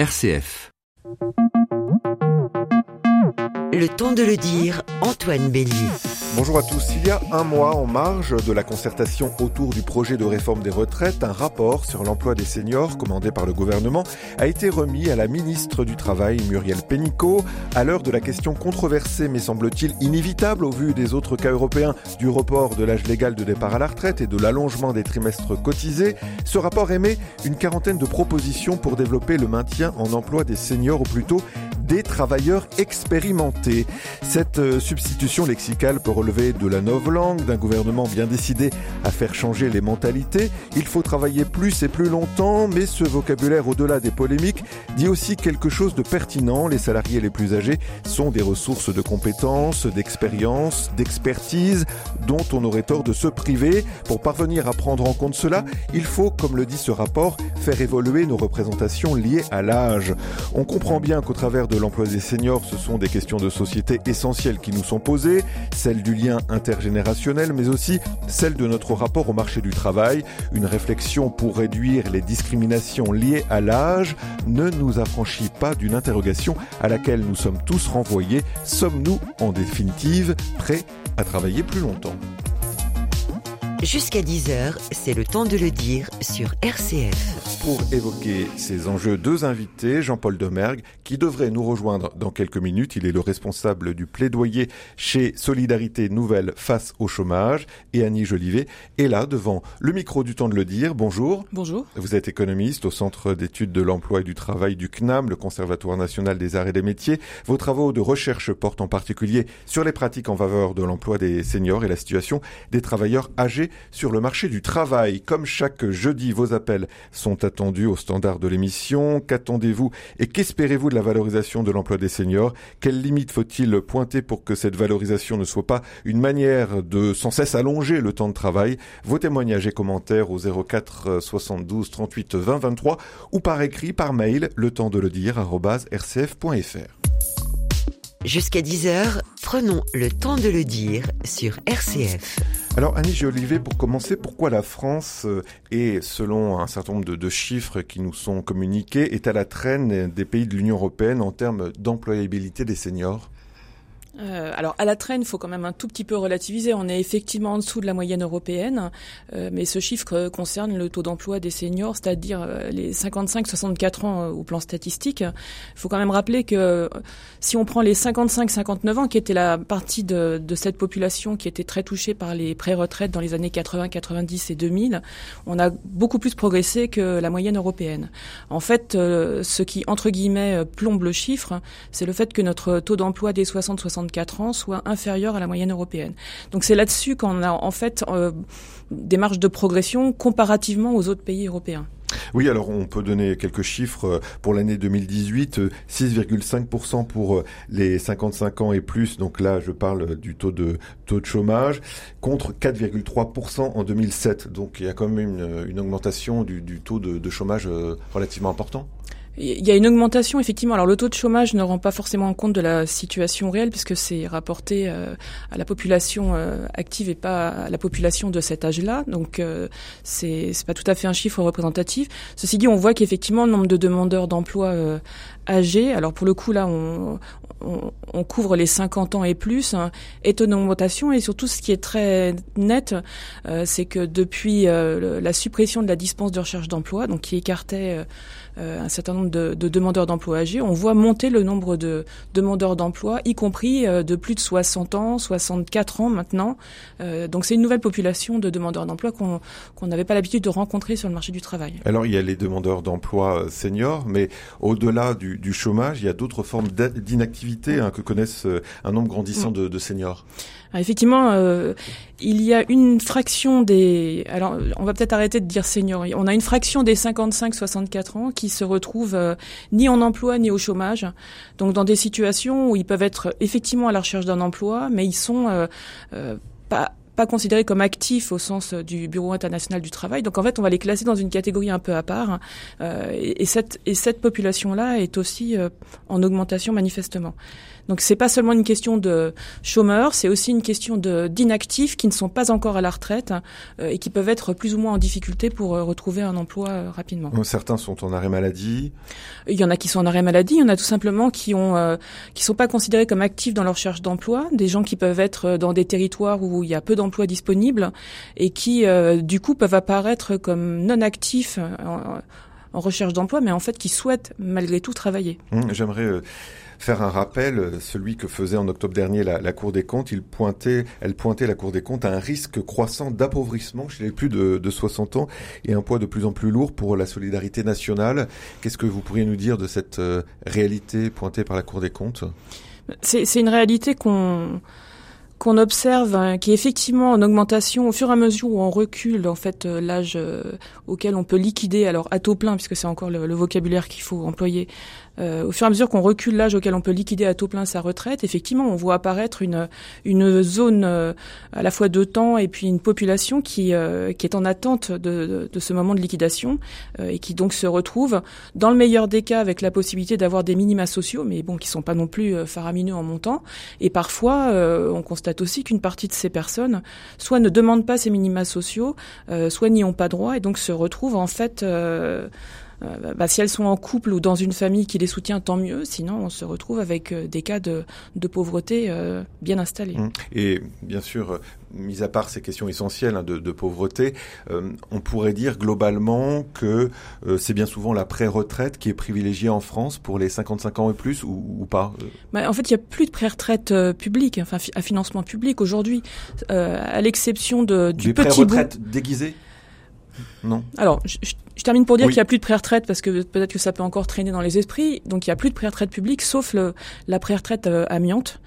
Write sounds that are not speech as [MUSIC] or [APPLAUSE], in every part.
RCF. Le temps de le dire, Antoine Bélier. Bonjour à tous. Il y a un mois, en marge de la concertation autour du projet de réforme des retraites, un rapport sur l'emploi des seniors commandé par le gouvernement a été remis à la ministre du Travail, Muriel Pénicaud. À l'heure de la question controversée, mais semble-t-il inévitable au vu des autres cas européens du report de l'âge légal de départ à la retraite et de l'allongement des trimestres cotisés, ce rapport émet une quarantaine de propositions pour développer le maintien en emploi des seniors, ou plutôt des travailleurs expérimentés. Cette euh, substitution lexicale peut relever de la langue, d'un gouvernement bien décidé à faire changer les mentalités. Il faut travailler plus et plus longtemps, mais ce vocabulaire au-delà des polémiques dit aussi quelque chose de pertinent. Les salariés les plus âgés sont des ressources de compétences, d'expérience, d'expertise dont on aurait tort de se priver. Pour parvenir à prendre en compte cela, il faut, comme le dit ce rapport, faire évoluer nos représentations liées à l'âge. On comprend bien qu'au travers de l'emploi des seniors, ce sont des questions de société essentielles qui nous sont posées, celles du lien intergénérationnel, mais aussi celles de notre rapport au marché du travail. Une réflexion pour réduire les discriminations liées à l'âge ne nous affranchit pas d'une interrogation à laquelle nous sommes tous renvoyés. Sommes-nous, en définitive, prêts à travailler plus longtemps? Jusqu'à 10h, c'est le temps de le dire sur RCF. Pour évoquer ces enjeux, deux invités, Jean-Paul Demergue, qui devrait nous rejoindre dans quelques minutes. Il est le responsable du plaidoyer chez Solidarité Nouvelle face au chômage. Et Annie Jolivet est là devant le micro du temps de le dire. Bonjour. Bonjour. Vous êtes économiste au Centre d'études de l'emploi et du travail du CNAM, le Conservatoire national des arts et des métiers. Vos travaux de recherche portent en particulier sur les pratiques en faveur de l'emploi des seniors et la situation des travailleurs âgés sur le marché du travail. Comme chaque jeudi, vos appels sont attendus au standard de l'émission. Qu'attendez-vous et qu'espérez-vous de la valorisation de l'emploi des seniors? Quelles limites faut-il pointer pour que cette valorisation ne soit pas une manière de sans cesse allonger le temps de travail? Vos témoignages et commentaires au 04 72 38 20 23 ou par écrit, par mail, le temps de le dire. Jusqu'à 10h, prenons le temps de le dire sur RCF. Alors Annie Olivier, pour commencer, pourquoi la France euh, est, selon un certain nombre de, de, chiffres qui nous sont communiqués, est à la traîne des pays de l'Union européenne en termes d'employabilité des seniors? Euh, alors à la traîne, il faut quand même un tout petit peu relativiser. On est effectivement en dessous de la moyenne européenne, euh, mais ce chiffre concerne le taux d'emploi des seniors, c'est-à-dire euh, les 55-64 ans euh, au plan statistique. Il faut quand même rappeler que si on prend les 55-59 ans, qui était la partie de, de, cette population qui était très touchée par les pré-retraites dans les années 80, 90 et 2000, on a beaucoup plus progressé que la moyenne européenne. En fait, ce qui entre guillemets plombe le chiffre, c'est le fait que notre taux d'emploi des 60-64 ans soit inférieure à la moyenne européenne. Donc c'est là-dessus qu'on a en fait euh, des marges de progression comparativement aux autres pays européens. Oui, alors on peut donner quelques chiffres euh, pour l'année 2018, 6,5% euh, pour les 55 ans et plus, donc là je parle du taux de taux de chômage, contre 4,3% en 2007. Donc il y a quand même une, augmentation du, du taux de, de chômage relativement important. Il y a une augmentation, effectivement. Alors le taux de chômage ne rend pas forcément compte de la situation réelle puisque c'est rapporté euh, à la population euh, active et pas à la population de cet âge-là. Donc euh, c'est pas tout à fait un chiffre représentatif. Ceci dit, on voit qu'effectivement le nombre de demandeurs d'emploi euh, âgés, alors pour le coup là on, on, on, couvre les 50 ans et plus, hein, est en augmentation et surtout ce qui est très net, c'est que depuis la suppression de la dispense de recherche d'emploi, donc qui écartait un certain nombre de, de demandeurs d'emploi âgés, on voit monter le nombre de demandeurs d'emploi, y compris euh, de plus de 60 ans, 64 ans maintenant. Euh, donc c'est une nouvelle population de demandeurs d'emploi qu'on n'avait pas l'habitude de rencontrer sur le marché du travail. Alors il y a les demandeurs d'emploi euh, seniors, mais au-delà du, du, chômage, il y a d'autres formes d'inactivité hein, que connaissent un nombre grandissant mm. de, de seniors. Alors, effectivement, euh, il y a une fraction des. Alors, on va peut-être arrêter de dire seniors. On a une fraction des 55-64 ans qui se retrouvent euh, ni en emploi ni au chômage. Donc, dans des situations où ils peuvent être effectivement à la recherche d'un emploi, mais ils sont euh, pas pas considérés comme actifs au sens du Bureau international du travail. Donc en fait, on va les classer dans une catégorie un peu à part. et, cette, et cette population-là est aussi en augmentation manifestement. Donc c'est pas seulement une question de chômeurs, c'est aussi une question de d'inactifs qui ne sont pas encore à la retraite euh, et qui peuvent être plus ou moins en difficulté pour euh, retrouver un emploi euh, rapidement. Certains sont en arrêt maladie. Il y en a qui sont en arrêt maladie, il y en a tout simplement qui ont qui sont pas considérés comme actifs dans leur recherche d'emploi, des gens qui peuvent être dans des territoires où il y a peu d'emplois disponibles et qui du coup peuvent apparaître comme non actifs en, en recherche d'emploi, mais en fait qui souhaitent malgré tout travailler. Hum, j'aimerais faire un rappel, euh, celui que faisait en octobre dernier la, Cour des comptes. Il pointait, elle pointait la Cour des comptes à un risque croissant d'appauvrissement chez les plus de, de 60 ans et un poids de plus en plus lourd pour la solidarité nationale. Qu'est-ce que vous pourriez nous dire de cette euh, réalité pointée par la Cour des comptes? C'est une réalité qu'on qu'on observe, hein, qui est effectivement en augmentation au fur et à mesure où on recule en fait euh, l'âge auquel on peut liquider, alors à taux plein puisque c'est encore le vocabulaire qu'il faut employer, euh, au fur et à mesure qu'on recule l'âge auquel on peut liquider à taux plein sa retraite, effectivement, on voit apparaître une, une zone euh, à la fois de temps et puis une population qui, euh, qui est en attente de, de, ce moment de liquidation et qui donc se retrouve, dans le meilleur des cas, avec la possibilité d'avoir des minima sociaux, mais bon, qui sont pas non plus faramineux en montant. Et parfois, on constate aussi qu'une partie de ces personnes soit ne demandent pas ces minima sociaux, soit n'y ont pas droit et donc se retrouvent en fait euh, bah, si elles sont en couple ou dans une famille qui les soutient, tant mieux. Sinon, on se retrouve avec euh, des cas de, de pauvreté euh, bien installés. Mmh. Et bien sûr, mis à part ces questions essentielles hein, de, de, pauvreté, on pourrait dire globalement que c'est bien souvent la pré-retraite qui est privilégiée en France pour les 55 ans et plus ou, ou pas bah, En fait, il n'y a plus de pré-retraite publique, enfin à financement public aujourd'hui, à l'exception de, du Des petit bout... déguisées? Non? Alors, je, je termine pour dire qu'il n'y a plus de pré-retraite parce que peut-être que ça peut encore traîner dans les esprits. Donc, il n'y a plus de pré-retraite publique sauf le, la pré-retraite euh, amiante.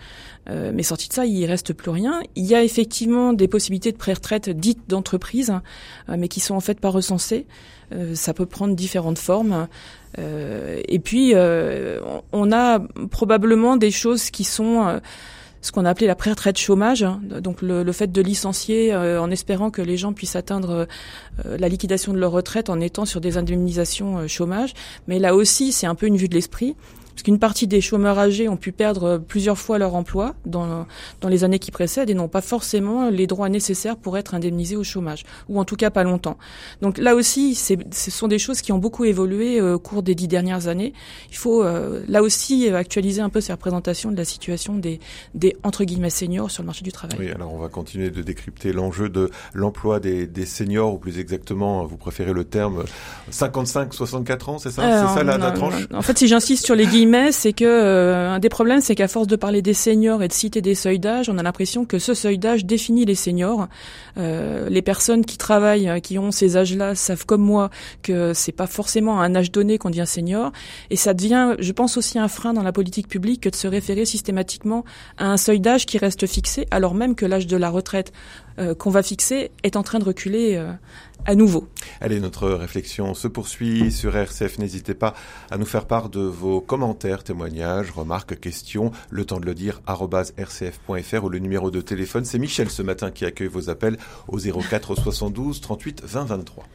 Euh, mais sorti de ça, il reste plus rien. Il y a effectivement des possibilités de pré-retraite dites d'entreprise, euh, mais qui sont en fait pas recensées. Euh, ça peut prendre différentes formes. et puis, on a probablement des choses qui sont ce qu'on a appelé la pré-retraite chômage, hein. donc le, fait de licencier euh, en espérant que les gens puissent atteindre euh, la liquidation de leur retraite en étant sur des indemnisations euh, chômage. Mais là aussi, c'est un peu une vue de l'esprit parce qu'une partie des chômeurs âgés ont pu perdre plusieurs fois leur emploi dans, dans les années qui précèdent et n'ont pas forcément les droits nécessaires pour être indemnisés au chômage, ou en tout cas pas longtemps. Donc là aussi, ce sont des choses qui ont beaucoup évolué euh, au cours des dix dernières années. Il faut euh, là aussi actualiser un peu ces représentations de la situation des, des entre guillemets seniors sur le marché du travail. Oui, alors on va continuer de décrypter l'enjeu de l'emploi des, des seniors, ou plus exactement, vous préférez le terme 55-64 ans, c'est ça, c'est ça la, la tranche? En fait, si j'insiste sur les guillemets c'est que euh, un des problèmes, c'est qu'à force de parler des seniors et de citer des seuils d'âge, on a l'impression que ce seuil d'âge définit les seniors. Euh, les personnes qui travaillent, euh, qui ont ces âges-là, savent comme moi que c'est pas forcément à un âge donné qu'on devient senior, et ça devient, je pense aussi un frein dans la politique publique que de se référer systématiquement à un seuil d'âge qui reste fixé, alors même que l'âge de la retraite qu'on va fixer est en train de reculer à nouveau. Allez, notre réflexion se poursuit sur RCF. N'hésitez pas à nous faire part de vos commentaires, témoignages, remarques, questions. Le temps de le dire, rcf.fr ou le numéro de téléphone. C'est Michel ce matin qui accueille vos appels au 04 72 38 20 23.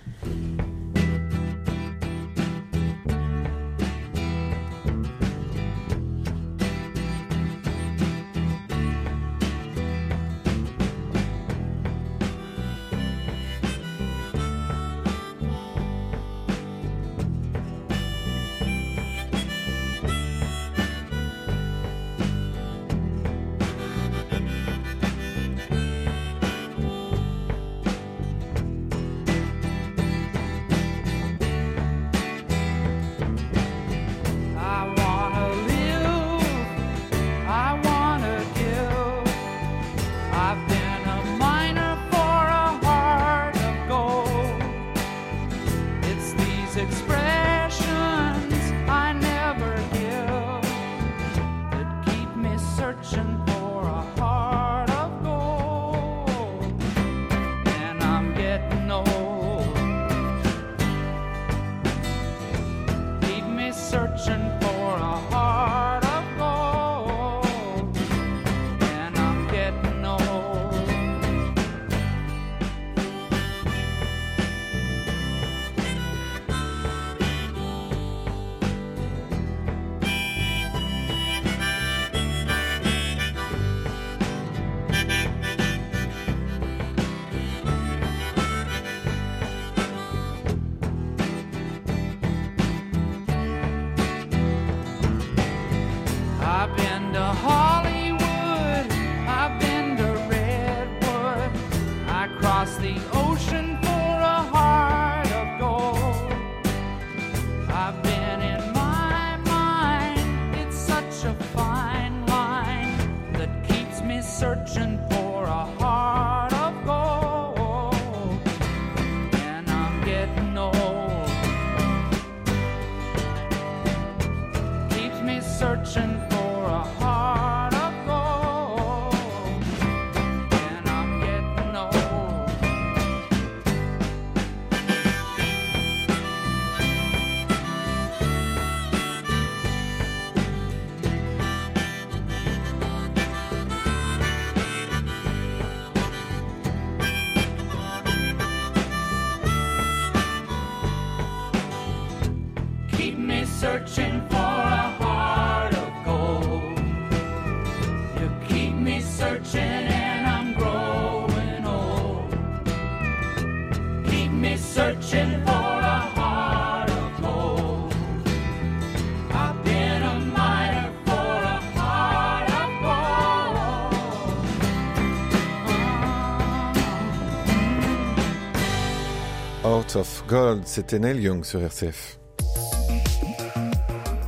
Gold, c'était Neil Young sur RCF.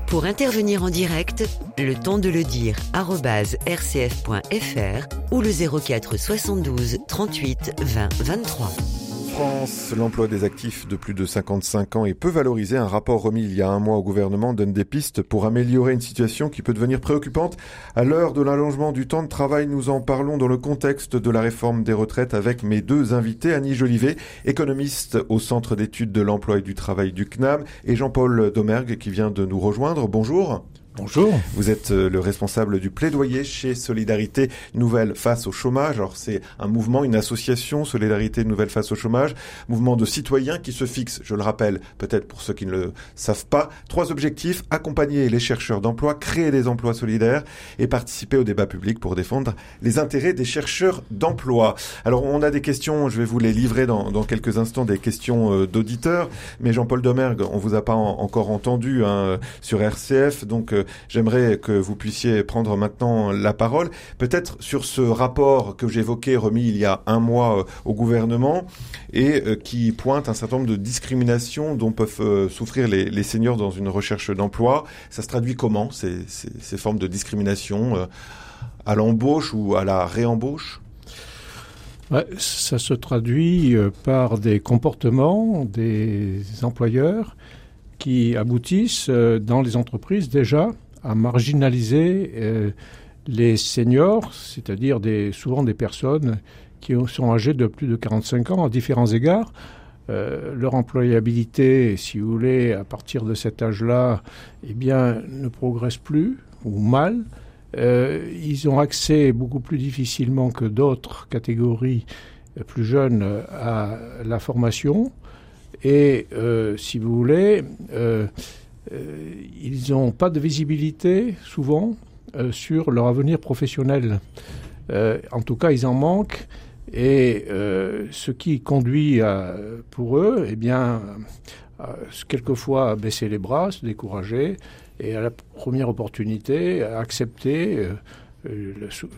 Pour intervenir en direct, le temps de le dire rcf.fr ou le 04 72 38 20 23 l'emploi des actifs de plus de 55 ans est peu valorisé. Un rapport remis il y a un mois au gouvernement donne des pistes pour améliorer une situation qui peut devenir préoccupante. À l'heure de l'allongement du temps de travail, nous en parlons dans le contexte de la réforme des retraites avec mes deux invités, Annie Jolivet, économiste au Centre d'études de l'emploi et du travail du CNAM, et Jean-Paul Domergue qui vient de nous rejoindre. Bonjour. Bonjour. Vous êtes euh, le responsable du plaidoyer chez Solidarité Nouvelle face au chômage. Alors c'est un mouvement, une association Solidarité Nouvelle face au chômage, mouvement de citoyens qui se fixe, je le rappelle, peut-être pour ceux qui ne le savent pas, trois objectifs accompagner les chercheurs d'emploi, créer des emplois solidaires et participer au débat public pour défendre les intérêts des chercheurs d'emploi. Alors on a des questions, je vais vous les livrer dans, quelques instants, des questions euh, d'auditeurs. Mais Jean-Paul Domergue, on vous a pas encore entendu hein, sur RCF, donc euh, j'aimerais que vous puissiez prendre maintenant la parole, peut-être sur ce rapport que j'évoquais remis il y a un mois euh, au gouvernement et euh, qui pointe un certain nombre de discriminations dont peuvent euh, souffrir les, seniors dans une recherche d'emploi. Ça se traduit comment ces, formes de discrimination à l'embauche ou à la réembauche? Ça se traduit par des comportements des employeurs qui aboutissent euh, dans les entreprises déjà à marginaliser euh, les seniors, c'est-à-dire des, souvent des personnes qui sont âgées de plus de 45 ans à différents égards. Euh, leur employabilité, si vous voulez, à partir de cet âge-là, eh bien, ne progresse plus ou mal. ils ont accès beaucoup plus difficilement que d'autres catégories plus jeunes à la formation. Et euh, si vous voulez, euh, euh, ils n'ont pas de visibilité souvent sur leur avenir professionnel. en tout cas, ils en manquent. Et ce qui conduit pour eux, eh bien, quelquefois à baisser les bras, se décourager, et à la première opportunité, à accepter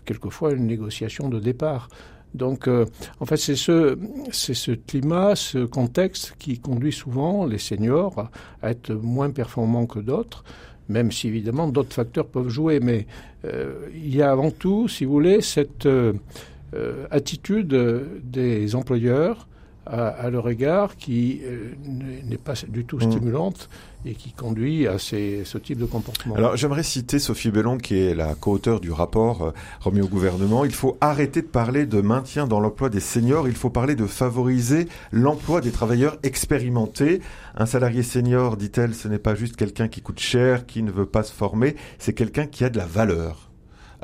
quelquefois une négociation de départ. Donc, euh, en fait, c'est ce, climat, ce contexte qui conduit souvent les seniors à être moins performants que d'autres, même si évidemment d'autres facteurs peuvent jouer. Mais euh, il y a avant tout, si vous voulez, cette euh, attitude des employeurs à, leur égard qui euh, n'est pas du tout mm. stimulante et qui conduit à ces, ce type de comportement. Alors j'aimerais citer Sophie Bellon qui est la co-auteure du rapport euh, remis au gouvernement. Il faut arrêter de parler de maintien dans l'emploi des seniors, il faut parler de favoriser l'emploi des travailleurs expérimentés. Un salarié senior, dit-elle, ce n'est pas juste quelqu'un qui coûte cher, qui ne veut pas se former, c'est quelqu'un qui a de la valeur.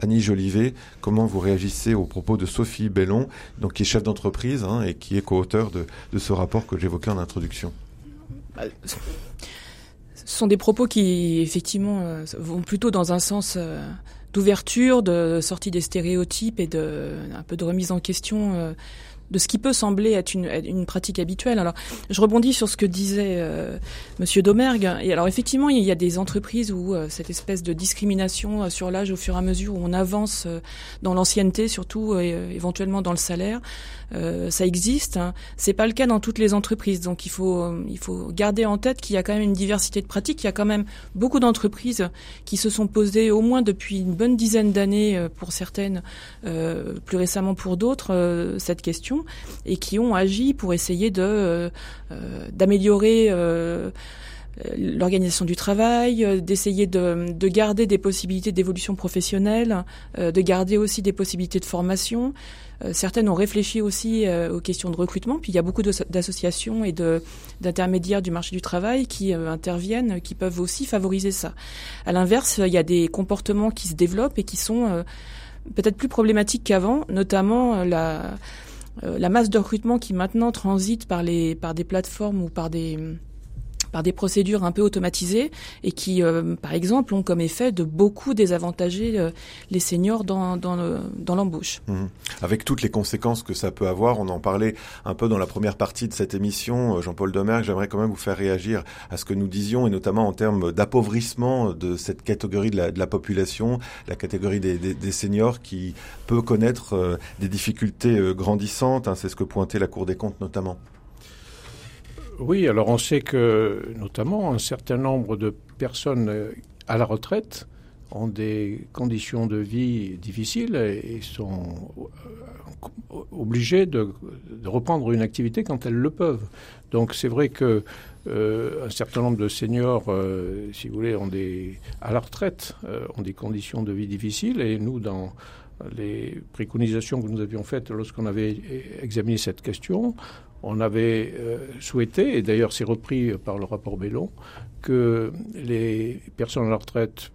Annie Jolivet, comment vous réagissez aux propos de Sophie Bellon, donc qui est chef d'entreprise hein, et qui est co-auteur de, ce rapport que j'évoquais en introduction? Ce sont des propos qui, effectivement, euh, vont plutôt dans un sens euh, d'ouverture, de sortie des stéréotypes et de un peu de remise en question euh, de ce qui peut sembler être une, pratique habituelle. Alors, je rebondis sur ce que disait euh, Monsieur Domergue. Et alors, effectivement, il y a des entreprises où euh, cette espèce de discrimination euh, sur l'âge, au fur et à mesure où on avance euh, dans l'ancienneté, surtout éventuellement dans le salaire, ça existe. Hein. C'est pas le cas dans toutes les entreprises. Donc, il faut il faut garder en tête qu'il y a quand même une diversité de pratiques. Il y a quand même beaucoup d'entreprises qui se sont posées au moins depuis une bonne dizaine d'années pour certaines, plus récemment pour d'autres, cette question et qui ont agi pour essayer de euh, euh, d'améliorer euh, l'organisation du travail, d'essayer de, de, garder des possibilités d'évolution professionnelle, de garder aussi des possibilités de formation. certaines ont réfléchi aussi aux questions de recrutement, puis il y a beaucoup d'associations et d'intermédiaires du marché du travail qui interviennent, qui peuvent aussi favoriser ça. À l'inverse, il y a des comportements qui se développent et qui sont peut-être plus problématiques qu'avant, notamment la euh, la masse de recrutement qui maintenant transite par les par des plateformes ou par des par des procédures un peu automatisées et qui, euh, par exemple, ont comme effet de beaucoup désavantager euh, les seniors dans, dans l'embauche. Mmh. Avec toutes les conséquences que ça peut avoir, on en parlait un peu dans la première partie de cette émission, euh, Jean-Paul Domergue, j'aimerais quand même vous faire réagir à ce que nous disions, et notamment en termes d'appauvrissement de cette catégorie de la, population, la catégorie des, seniors qui peut connaître des difficultés grandissantes, hein, c'est ce que pointait la Cour des comptes notamment. Oui, alors on sait que notamment un certain nombre de personnes euh, à la retraite ont des conditions de vie difficiles et sont euh, obligées de, reprendre une activité quand elles le peuvent. Donc c'est vrai que euh, certain nombre de seniors, si vous voulez, des, à la retraite, ont des conditions de vie difficiles et nous, dans les préconisations que nous avions faites lorsqu'on avait examiné cette question, on avait euh, souhaité, et d'ailleurs c'est repris par le rapport Bellon, que les personnes à la retraite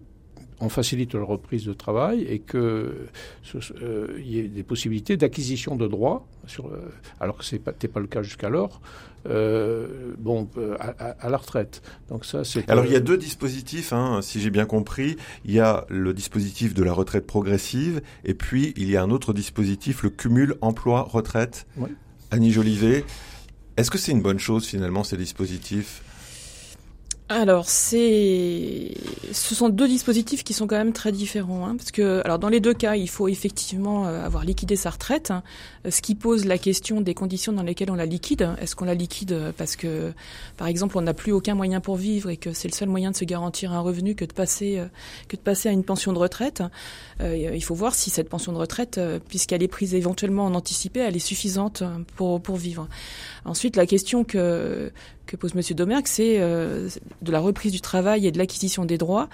on facilite leur reprise de travail et qu'il euh, y ait des possibilités d'acquisition de droits, sur, euh, alors que ce n'était pas, le cas jusqu'alors, bon, à, la retraite. Donc ça, c'est. Alors il y a deux dispositifs, hein, si j'ai bien compris. Il y a le dispositif de la retraite progressive, et puis il y a un autre dispositif, le cumul emploi-retraite. Oui. Annie Jolivet, est-ce que c'est une bonne chose finalement ces dispositifs? Alors, c'est, ce sont deux dispositifs qui sont quand même très différents, hein, parce que, alors dans les deux cas, il faut effectivement euh, avoir liquidé sa retraite, hein, ce qui pose la question des conditions dans lesquelles on la liquide. Est-ce qu'on la liquide parce que, par exemple, on n'a plus aucun moyen pour vivre et que c'est le seul moyen de se garantir un revenu que de passer euh, que de passer à une pension de retraite euh, Il faut voir si cette pension de retraite, puisqu'elle est prise éventuellement en anticipé, elle est suffisante pour pour vivre. Ensuite, la question que pose Monsieur Domergue, c'est euh, de la reprise du travail et de l'acquisition des droits.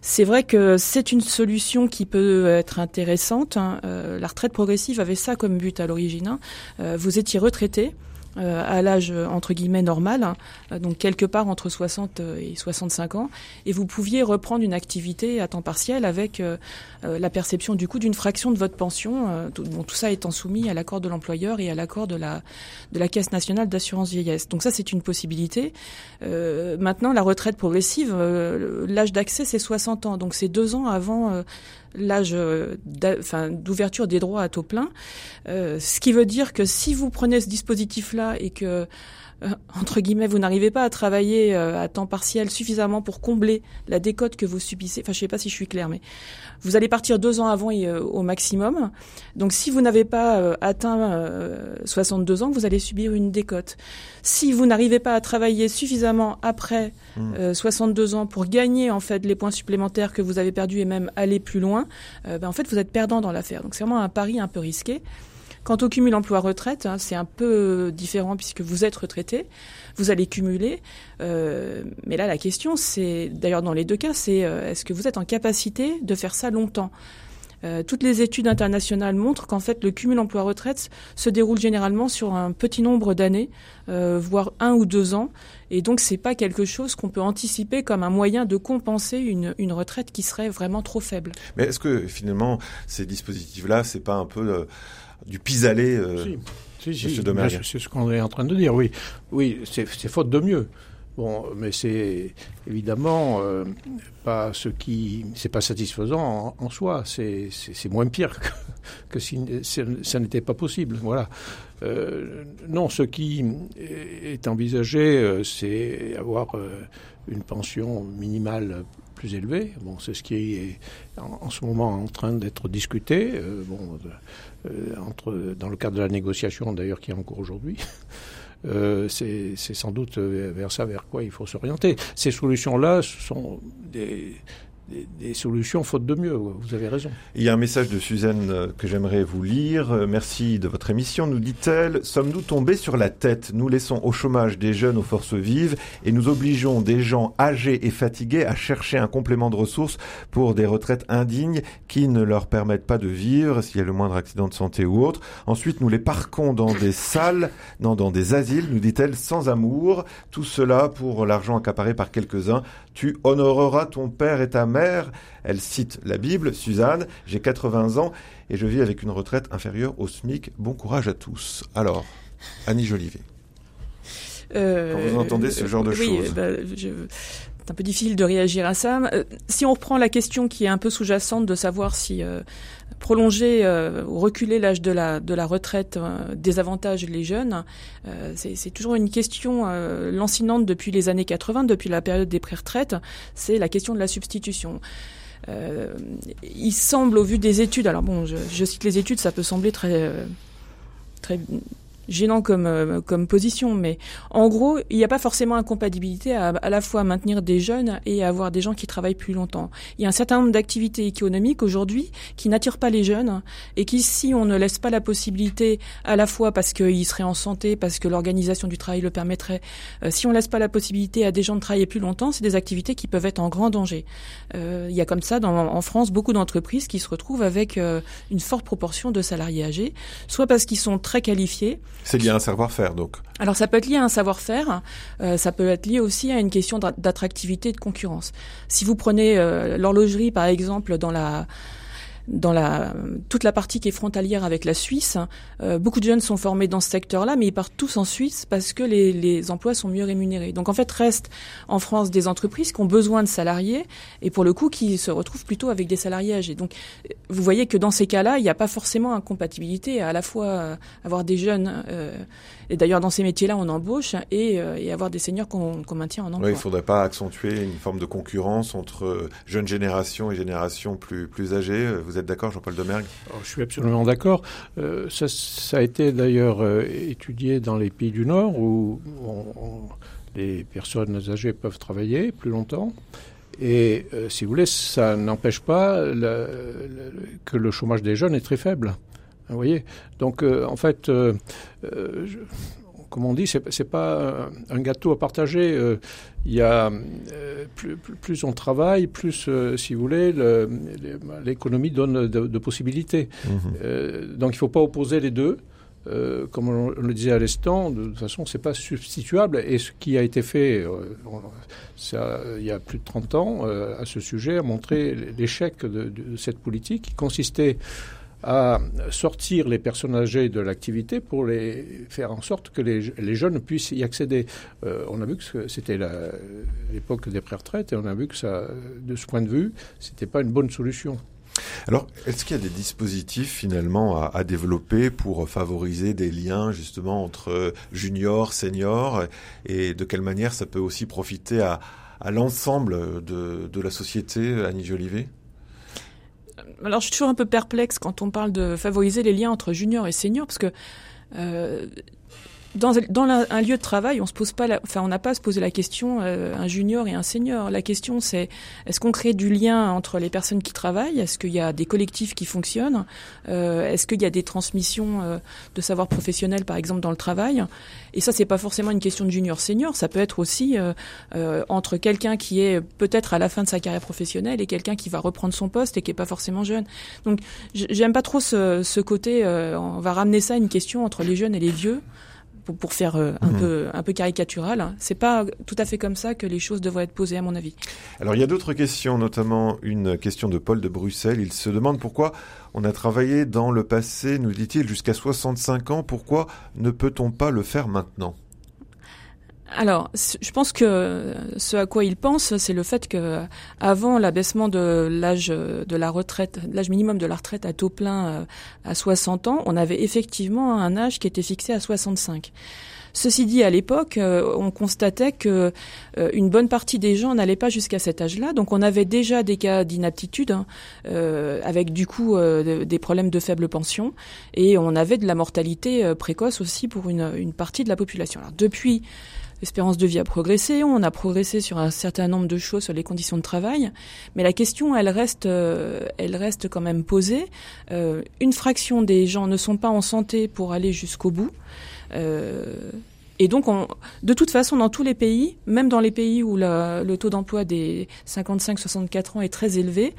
C'est vrai que c'est une solution qui peut être intéressante. Hein. Euh, la retraite progressive avait ça comme but à l'origine. Hein. Euh, vous étiez retraité, à l'âge entre guillemets normal, hein, euh, donc quelque part entre 60 euh, et 65 ans, et vous pouviez reprendre une activité à temps partiel avec la perception du coup d'une fraction de votre pension, tout, bon, tout ça étant soumis à l'accord de l'employeur et à l'accord de la de la Caisse nationale d'assurance vieillesse. Donc ça c'est une possibilité. maintenant la retraite progressive, l'âge d'accès c'est 60 ans, donc c'est deux ans avant l'âge euh, d'ouverture des droits à taux plein. Euh, ce qui veut dire que si vous prenez ce dispositif-là et que entre guillemets, vous n'arrivez pas à travailler à temps partiel suffisamment pour combler la décote que vous subissez. Enfin, je sais pas si je suis claire, mais vous allez partir deux ans avant et, au maximum. Donc, si vous n'avez pas atteint 62 ans, vous allez subir une décote. Si vous n'arrivez pas à travailler suffisamment après 62 mmh. ans pour gagner en fait les points supplémentaires que vous avez perdus et même aller plus loin, euh, ben, en fait vous êtes perdant dans l'affaire. Donc c'est vraiment un pari un peu risqué. Quant au cumul emploi-retraite, hein, c'est un peu différent puisque vous êtes retraité, vous allez cumuler. Euh, mais là, la question, c'est, d'ailleurs dans les deux cas, c'est euh, est-ce que vous êtes en capacité de faire ça longtemps? Euh, toutes les études internationales montrent qu'en fait le cumul emploi-retraite se déroule généralement sur un petit nombre d'années, voire un ou deux ans, et donc c'est pas quelque chose qu'on peut anticiper comme un moyen de compenser une, une retraite qui serait vraiment trop faible. Mais est-ce que finalement ces dispositifs-là, c'est pas un peu euh, du pis-aller si. Si, si, c'est ce qu'on est en train de dire, oui. Oui, c'est faute de mieux. Bon, mais c'est évidemment euh, pas ce qui, c'est pas satisfaisant en, soi. C'est moins pire que, si ça n'était pas possible. Voilà. Euh, non, ce qui est envisagé, euh, c'est avoir une pension minimale plus élevée. Bon, c'est ce qui est en, ce moment en train d'être discuté. bon, entre dans le cadre de la négociation d'ailleurs qui est en cours aujourd'hui. [LAUGHS] Euh, c'est sans doute vers ça vers quoi il faut s'orienter. Ces solutions-là sont des, des, solutions faute de mieux. Vous avez raison. Il y a un message de Suzanne euh, que j'aimerais vous lire. Euh, merci de votre émission, nous dit-elle. Sommes-nous tombés sur la tête? Nous laissons au chômage des jeunes aux forces vives et nous obligeons des gens âgés et fatigués à chercher un complément de ressources pour des retraites indignes qui ne leur permettent pas de vivre s'il y a le moindre accident de santé ou autre. Ensuite, nous les parquons dans des salles, dans des asiles, nous dit-elle, sans amour. Tout cela pour l'argent accaparé par quelques-uns. Tu honoreras ton père et ta mère. Elle cite la Bible. Suzanne, j'ai 80 ans et je vis avec une retraite inférieure au SMIC. Bon courage à tous. Alors, Annie Jolivet. Euh, Quand vous entendez ce genre de choses. Bah, c'est un peu difficile de réagir à ça. Euh, si on reprend la question qui est un peu sous-jacente de savoir si euh, prolonger euh, ou reculer l'âge de la, de la retraite désavantage les jeunes, c'est toujours une question lancinante depuis les années 80, depuis la période des pré-retraites, c'est la question de la substitution. il semble, au vu des études, alors bon, je, je, cite les études, ça peut sembler très très gênant comme euh, comme position, mais en gros, il n'y a pas forcément incompatibilité à, à la fois maintenir des jeunes et avoir des gens qui travaillent plus longtemps. Il y a un certain nombre d'activités économiques aujourd'hui qui n'attirent pas les jeunes et qui, si on ne laisse pas la possibilité, à la fois parce qu'ils seraient en santé, parce que l'organisation du travail le permettrait, euh, si on laisse pas la possibilité à des gens de travailler plus longtemps, c'est des activités qui peuvent être en grand danger. Euh, il y a comme ça dans, en France beaucoup d'entreprises qui se retrouvent avec euh, une forte proportion de salariés âgés, soit parce qu'ils sont très qualifiés, c'est lié à un savoir-faire, donc. Alors ça peut être lié à un savoir-faire, euh, ça peut être lié aussi à une question d'attractivité et de concurrence. Si vous prenez euh, l'horlogerie, par exemple, dans la dans la toute la partie qui est frontalière avec la Suisse, euh, beaucoup de jeunes sont formés dans ce secteur-là, mais ils partent tous en Suisse parce que les, les, emplois sont mieux rémunérés. Donc en fait, reste en France des entreprises qui ont besoin de salariés et pour le coup qui se retrouvent plutôt avec des salariés âgés. Donc vous voyez que dans ces cas-là, il n'y a pas forcément incompatibilité à, à la fois avoir des jeunes euh, et d'ailleurs dans ces métiers-là, on embauche et, euh, et avoir des seniors qu'on maintient en emploi. Oui, il ne faudrait pas accentuer une forme de concurrence entre jeunes générations et générations plus plus âgées. Vous vous êtes d'accord, Jean-Paul Demergue? Oh, Je suis absolument d'accord. Euh, ça, a été d'ailleurs euh, étudié dans les pays du Nord où les personnes âgées peuvent travailler plus longtemps. Et euh, si vous voulez, ça n'empêche pas que le chômage des jeunes est très faible. Vous voyez Donc, en fait, je, comme on dit, c'est, n'est pas un gâteau à partager. Euh, il y a euh, plus, on travaille, plus, euh, si vous voulez, l'économie donne de, possibilités. Mhm. donc il ne faut pas opposer les deux. comme on, le disait à l'instant, de toute façon, c'est pas substituable. Et ce qui a été fait ça, il y a plus de 30 ans à ce sujet a montré l'échec de, de, cette politique qui consistait à sortir les personnes âgées de l'activité pour les faire en sorte que les, jeunes puissent y accéder. Euh, on a vu que c'était l'époque des pré-retraites et on a vu que de ce point de vue, c'était pas une bonne solution. Alors, est-ce qu'il y a des dispositifs finalement à, développer pour favoriser des liens justement entre juniors, seniors, et de quelle manière ça peut aussi profiter à, l'ensemble de, de, la société, Annie Jolivet? Alors je suis toujours un peu perplexe quand on parle de favoriser les liens entre juniors et seniors, parce que euh, dans, un lieu de travail, on se pose pas, la, enfin, on n'a pas à se poser la question euh, un junior et un senior. La question, c'est est-ce qu'on crée du lien entre les personnes qui travaillent? Est-ce qu'il y a des collectifs qui fonctionnent? Euh, Est-ce qu'il y a des transmissions euh, de savoir professionnel, par exemple, dans le travail? Et ça, c'est pas forcément une question de junior-senior. Ça peut être aussi euh, entre quelqu'un qui est peut-être à la fin de sa carrière professionnelle et quelqu'un qui va reprendre son poste et qui est pas forcément jeune. Donc, j'aime pas trop ce, ce côté. on va ramener ça à une question entre les jeunes et les vieux pour, pour faire euh, un, mhm. peu, un peu caricatural. Hein. C'est pas tout à fait comme ça que les choses devraient être posées, à mon avis. Alors, il y a d'autres questions, notamment une question de Paul de Bruxelles. Il se demande pourquoi on a travaillé dans le passé, nous dit-il, jusqu'à 65 ans. Pourquoi ne peut-on pas le faire maintenant? Alors, je pense que ce à quoi il pense, c'est le fait que avant l'abaissement de l'âge de la retraite, l'âge minimum de la retraite à taux plein euh, à 60 ans, on avait effectivement un âge qui était fixé à 65. Ceci dit, à l'époque, euh, on constatait que euh, une bonne partie des gens n'allaient pas jusqu'à cet âge-là. Donc, on avait déjà des cas d'inaptitude, hein, avec du coup des problèmes de faible pension, et on avait de la mortalité précoce aussi pour une, une partie de la population. Alors, depuis l'espérance de vie a progressé, on a progressé sur un certain nombre de choses sur les conditions de travail, mais la question, elle reste, euh, quand même posée. Euh, une fraction des gens ne sont pas en santé pour aller jusqu'au bout. Euh, et donc, on, de toute façon, dans tous les pays, même dans les pays où le taux d'emploi des 55-64 ans est très élevé,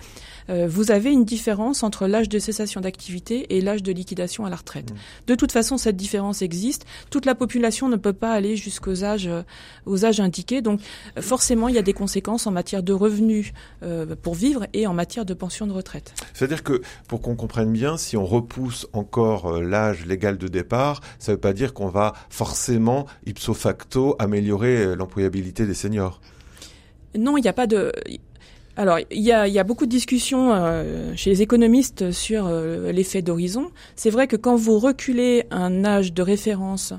vous avez une différence entre l'âge de cessation d'activité et l'âge de liquidation à la retraite. Mmh. De toute façon, cette différence existe. Toute la population ne peut pas aller jusqu'aux âges, euh, aux âges indiqués. Donc, forcément, il y a des conséquences en matière de revenus euh, pour vivre et en matière de pension de retraite. C'est-à-dire que, pour qu'on comprenne bien, si on repousse encore l'âge légal de départ, ça ne veut pas dire qu'on va forcément, ipso facto, améliorer l'employabilité des seniors. Non, il n'y a pas de alors, il y a, y a, beaucoup de discussions euh, chez les économistes sur euh, l'effet d'horizon. C'est vrai que quand vous reculez un âge de référence,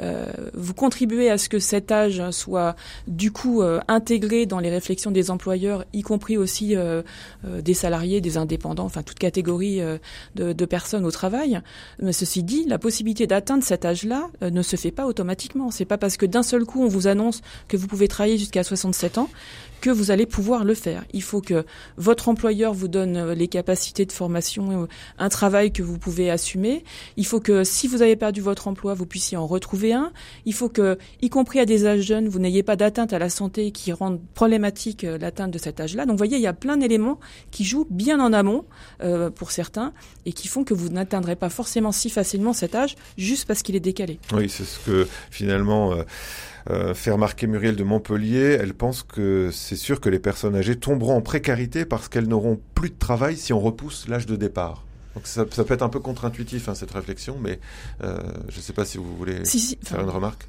euh, vous contribuez à ce que cet âge soit du coup intégré dans les réflexions des employeurs, y compris aussi des salariés, des indépendants, enfin toute catégorie de, de, personnes au travail. Mais ceci dit, la possibilité d'atteindre cet âge-là ne se fait pas automatiquement. C'est pas parce que d'un seul coup on vous annonce que vous pouvez travailler jusqu'à 67 ans que vous allez pouvoir le faire. Il faut que votre employeur vous donne euh, les capacités de formation, euh, un travail que vous pouvez assumer. Il faut que si vous avez perdu votre emploi, vous puissiez en retrouver un. Il faut que, y compris à des âges jeunes, vous n'ayez pas d'atteinte à la santé qui rendent problématique euh, l'atteinte de cet âge-là. Donc, vous voyez, il y a plein d'éléments qui jouent bien en amont pour certains et qui font que vous n'atteindrez pas forcément si facilement cet âge juste parce qu'il est décalé. Oui, c'est ce que finalement. Euh, fait remarquer Muriel de Montpellier, elle pense que c'est sûr que les personnes âgées tomberont en précarité parce qu'elles n'auront plus de travail si on repousse l'âge de départ. Donc ça, peut être un peu contre-intuitif hein, cette réflexion, mais euh, je ne sais pas si vous voulez faire une remarque.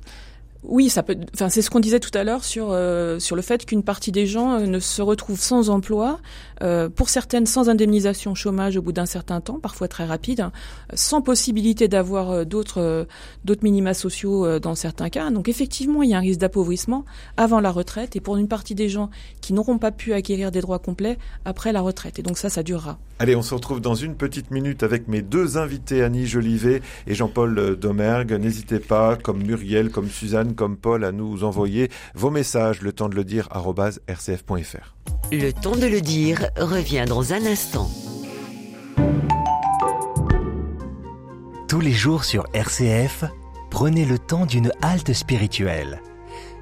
Oui, ça peut. Enfin, c'est ce qu'on disait tout à l'heure sur euh, sur le fait qu'une partie des gens euh, ne se retrouvent sans emploi, euh, pour certaines sans indemnisation chômage au bout d'un certain temps, parfois très rapide, sans possibilité d'avoir d'autres d'autres minima sociaux dans certains cas. Donc effectivement, il y a un risque d'appauvrissement avant la retraite et pour une partie des gens qui n'auront pas pu acquérir des droits complets après la retraite. Et donc ça, ça durera. Allez, on se retrouve dans une petite minute avec mes deux invités, Annie Jolivet et Jean-Paul Domergue. N'hésitez pas, comme Muriel, comme Suzanne comme Paul à nous envoyer vos messages, le temps de le dire, rcf.fr. Le temps de le dire revient dans un instant. Tous les jours sur RCF, prenez le temps d'une halte spirituelle.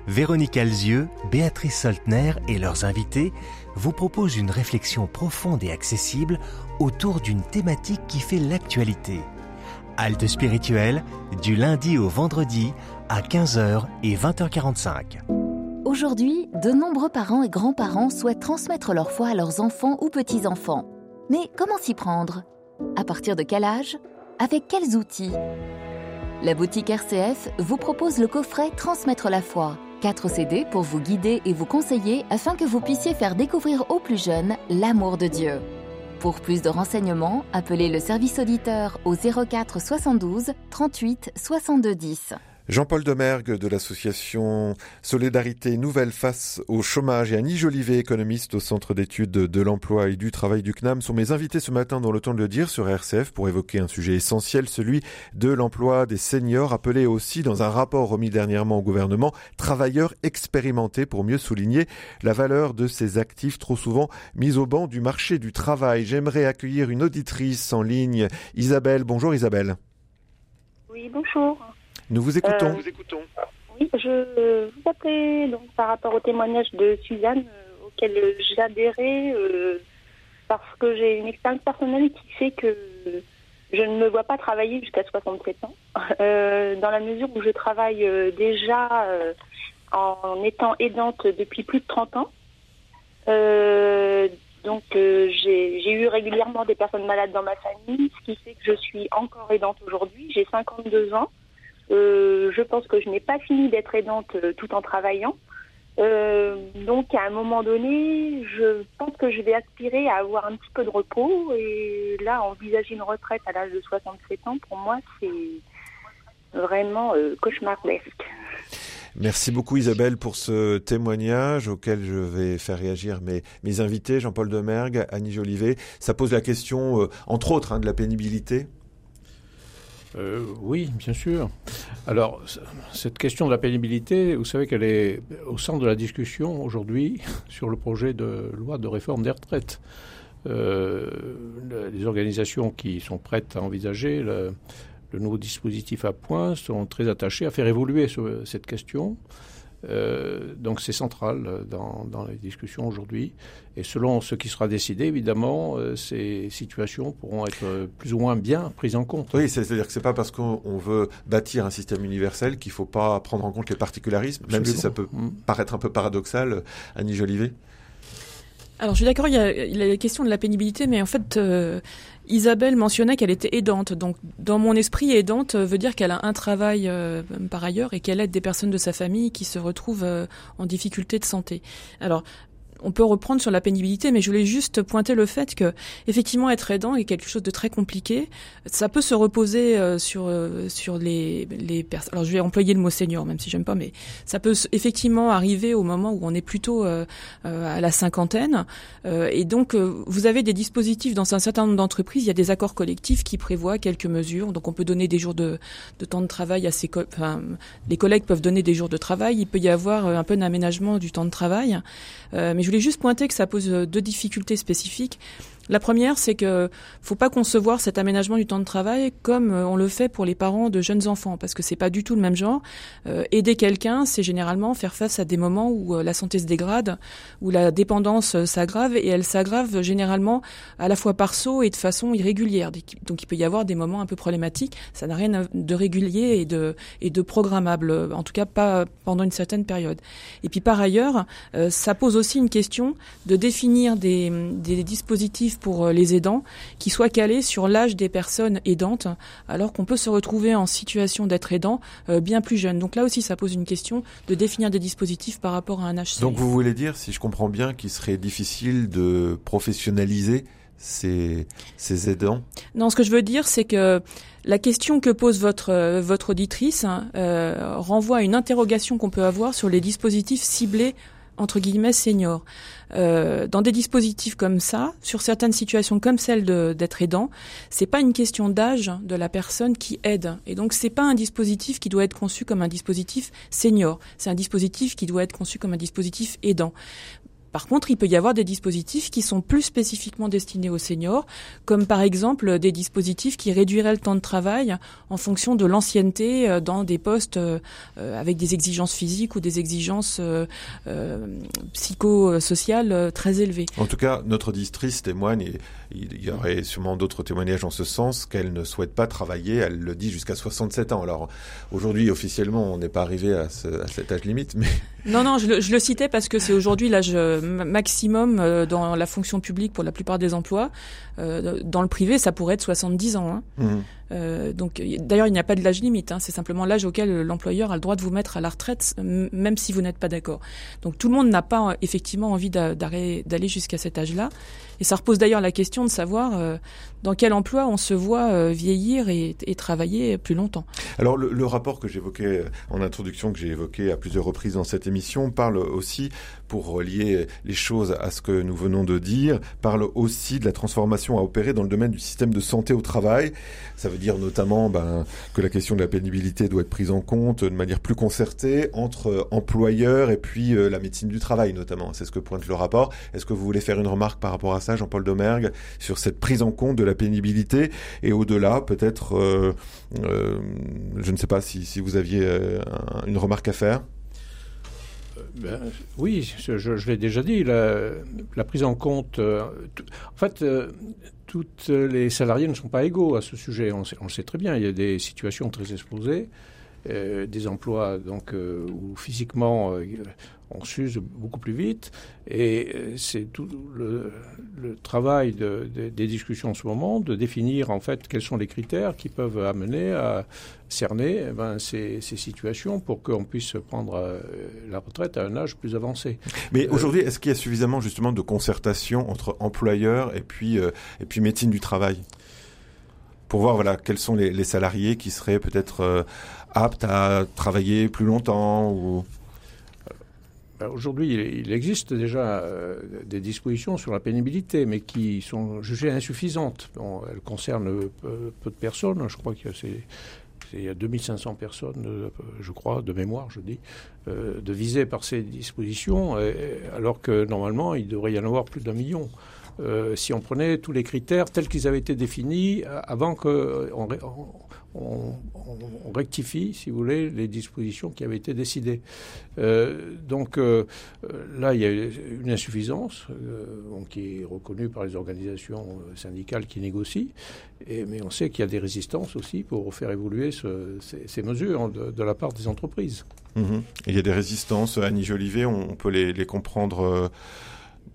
Véronique Alzieux, Béatrice Soltner et leurs invités vous proposent une réflexion profonde et accessible autour d'une thématique qui fait l'actualité. Halte spirituelle, du lundi au vendredi à 15h et 20h45. Aujourd'hui, de nombreux parents et grands-parents souhaitent transmettre leur foi à leurs enfants ou petits-enfants. Mais comment s'y prendre? À partir de quel âge? Avec quels outils? La boutique RCF vous propose le coffret Transmettre la foi. 4 CD pour vous guider et vous conseiller afin que vous puissiez faire découvrir aux plus jeunes l'amour de Dieu. Pour plus de renseignements, appelez le service auditeur au 04 72 38 62 10. Jean-Paul Demergue de l'association Solidarité Nouvelle face au chômage et Annie Jolivet, économiste au Centre d'études de l'emploi et du travail du CNAM, sont mes invités ce matin dans le temps de le dire sur RCF pour évoquer un sujet essentiel, celui de l'emploi des seniors, appelé aussi dans un rapport remis dernièrement au gouvernement, travailleurs expérimentés pour mieux souligner la valeur de ces actifs trop souvent mis au banc du marché du travail. J'aimerais accueillir une auditrice en ligne, Isabelle. Bonjour Isabelle. Oui, bonjour. Nous vous écoutons. vous écoutons. Oui, je vous appelais donc, par rapport au témoignage de Suzanne euh, auquel j'ai adhéré euh, parce que j'ai une expérience personnelle qui fait que je ne me vois pas travailler jusqu'à 67 ans, [LAUGHS] euh, dans la mesure où je travaille déjà en étant aidante depuis plus de 30 ans. donc j'ai eu régulièrement des personnes malades dans ma famille, ce qui fait que je suis encore aidante aujourd'hui. J'ai 52 ans. Je pense que je n'ai pas fini d'être aidante tout en travaillant. donc à un moment donné, je pense que je vais aspirer à avoir un petit peu de repos. Et là, envisager une retraite à l'âge de 67 ans, pour moi, c'est vraiment cauchemardesque. Merci beaucoup Isabelle pour ce témoignage auquel je vais faire réagir mes, invités, Jean-Paul Demergue, Annie Jolivet. Ça pose la question, euh, entre autres, hein, de la pénibilité euh, oui, bien sûr. Alors, cette question de la pénibilité, vous savez qu'elle est au centre de la discussion aujourd'hui [LAUGHS] sur le projet de loi de réforme des retraites. Euh, les organisations qui sont prêtes à envisager le, nouveau dispositif à point sont très attachés à faire évoluer cette question. Euh, donc c'est central dans, les discussions aujourd'hui. Et selon ce qui sera décidé, évidemment, euh, ces situations pourront être plus ou moins bien prises en compte. Oui, c'est-à-dire que c'est pas parce qu'on veut bâtir un système universel qu'il ne faut pas prendre en compte les particularismes, même si ça peut mm. paraître un peu paradoxal. Annie Jolivet alors je suis d'accord, il, y a la question de la pénibilité, mais en fait, euh, Isabelle mentionnait qu'elle était aidante. Donc dans mon esprit, aidante veut dire qu'elle a un travail euh, par ailleurs et qu'elle aide des personnes de sa famille qui se retrouvent euh, en difficulté de santé. Alors on peut reprendre sur la pénibilité, mais je voulais juste pointer le fait que effectivement être aidant est quelque chose de très compliqué. Ça peut se reposer euh, sur euh, sur les les personnes. Alors je vais employer le mot senior, même si j'aime pas, mais ça peut effectivement arriver au moment où on est plutôt euh, à la cinquantaine. et donc vous avez des dispositifs dans un certain nombre d'entreprises. Il y a des accords collectifs qui prévoient quelques mesures. Donc on peut donner des jours de, de temps de travail à ses enfin les collègues peuvent donner des jours de travail. Il peut y avoir un peu d'aménagement du temps de travail. mais voulais juste pointer que ça pose euh, deux difficultés spécifiques. La première, c'est que faut pas concevoir cet aménagement du temps de travail comme euh, on le fait pour les parents de jeunes enfants, parce que c'est pas du tout le même genre. Euh, aider quelqu'un, c'est généralement faire face à des moments où euh, la santé se dégrade, où la dépendance s'aggrave, et elle s'aggrave généralement à la fois par saut et de façon irrégulière. Donc il peut y avoir des moments un peu problématiques. Ça n'a rien de régulier et de et de programmable, en tout cas pas pendant une certaine période. Et puis par ailleurs, ça pose aussi une question de définir des, des dispositifs pour euh, les aidants qui soient calés sur l'âge des personnes aidantes, alors qu'on peut se retrouver en situation d'être aidant euh, bien plus jeune. Donc là aussi, ça pose une question de définir des dispositifs par rapport à un âge. Donc vous voulez dire, si je comprends bien, qu'il serait difficile de professionnaliser ces, ces aidants? Non, ce que je veux dire, c'est que la question que pose votre euh, votre auditrice renvoie à une interrogation qu'on peut avoir sur les dispositifs ciblés entre guillemets seniors. Euh, dans des dispositifs comme ça, sur certaines situations comme celle d'être aidant, c'est pas une question d'âge de la personne qui aide. Et donc c'est pas un dispositif qui doit être conçu comme un dispositif senior. C'est un dispositif qui doit être conçu comme un dispositif aidant. Par contre, il peut y avoir des dispositifs qui sont plus spécifiquement destinés aux seniors, comme par exemple des dispositifs qui réduiraient le temps de travail en fonction de l'ancienneté euh, dans des postes euh, euh, avec des exigences physiques ou des exigences psychosociales très élevées. En tout cas, notre districe témoigne, et il y aurait sûrement d'autres témoignages en ce sens, qu'elle ne souhaite pas travailler, elle le dit, jusqu'à 67 ans. Alors aujourd'hui, officiellement, on n'est pas arrivé à, à cet âge limite, mais... Non, non, je le, je le citais parce que c'est aujourd'hui l'âge maximum euh, dans la fonction publique pour la plupart des emplois. Euh, dans le privé, ça pourrait être 70 ans. Hein. Mmh. Euh, donc, d'ailleurs, il n'y a pas de l'âge limite. Hein. c'est simplement l'âge auquel l'employeur a le droit de vous mettre à la retraite, même si vous n'êtes pas d'accord. Donc, tout le monde n'a pas effectivement envie d'aller jusqu'à cet âge-là. Et ça repose d'ailleurs la question de savoir euh, dans quel emploi on se voit euh, vieillir et, et, travailler plus longtemps. Alors le, le rapport que j'évoquais en introduction, que j'ai évoqué à plusieurs reprises dans cette émission, parle aussi, pour relier les choses à ce que nous venons de dire, parle aussi de la transformation à opérer dans le domaine du système de santé au travail. Ça veut dire notamment ben, que la question de la pénibilité doit être prise en compte de manière plus concertée entre employeurs et puis euh, la médecine du travail notamment. C'est ce que pointe le rapport. Est-ce que vous voulez faire une remarque par rapport à ça Jean-Paul Domergue, sur cette prise en compte de la pénibilité et au-delà, peut-être, euh, euh, je ne sais pas si, vous aviez euh, une remarque à faire? Ben, oui, je, l'ai déjà dit, la, prise en compte. en fait, toutes les salariés ne sont pas égaux à ce sujet. On, on, le sait très bien. Il y a des situations très exposées des emplois donc où physiquement on s'use beaucoup plus vite. Et euh, c'est tout le, travail des discussions en ce moment de définir en fait quels sont les critères qui peuvent amener à cerner eh ben, ces, situations pour qu'on puisse prendre euh, la retraite à un âge plus avancé. Mais euh, aujourd'hui, est-ce qu'il y a suffisamment justement de concertation entre employeurs et puis, et puis médecine du travail? Pour voir voilà quels sont les, salariés qui seraient peut-être aptes à travailler plus longtemps ou ben, aujourd'hui, il existe déjà euh, des dispositions sur la pénibilité, mais qui sont jugées insuffisantes. elles concernent peu, de personnes. Je crois qu'il y a 2500 personnes, euh, je crois, de mémoire, je dis, euh, de visées par ces dispositions, alors que normalement, il devrait y en avoir plus d'un million. Si on prenait tous les critères tels qu'ils avaient été définis avant qu'on on, rectifie, si vous voulez, les dispositions qui avaient été décidées. Euh, donc euh, là, il y a une insuffisance euh, qui est reconnue par les organisations syndicales qui négocient, mais on sait qu'il y a des résistances aussi pour faire évoluer ces, mesures de, la part des entreprises. Mhm. Il y a des résistances, Annie Jolivet, on, peut les comprendre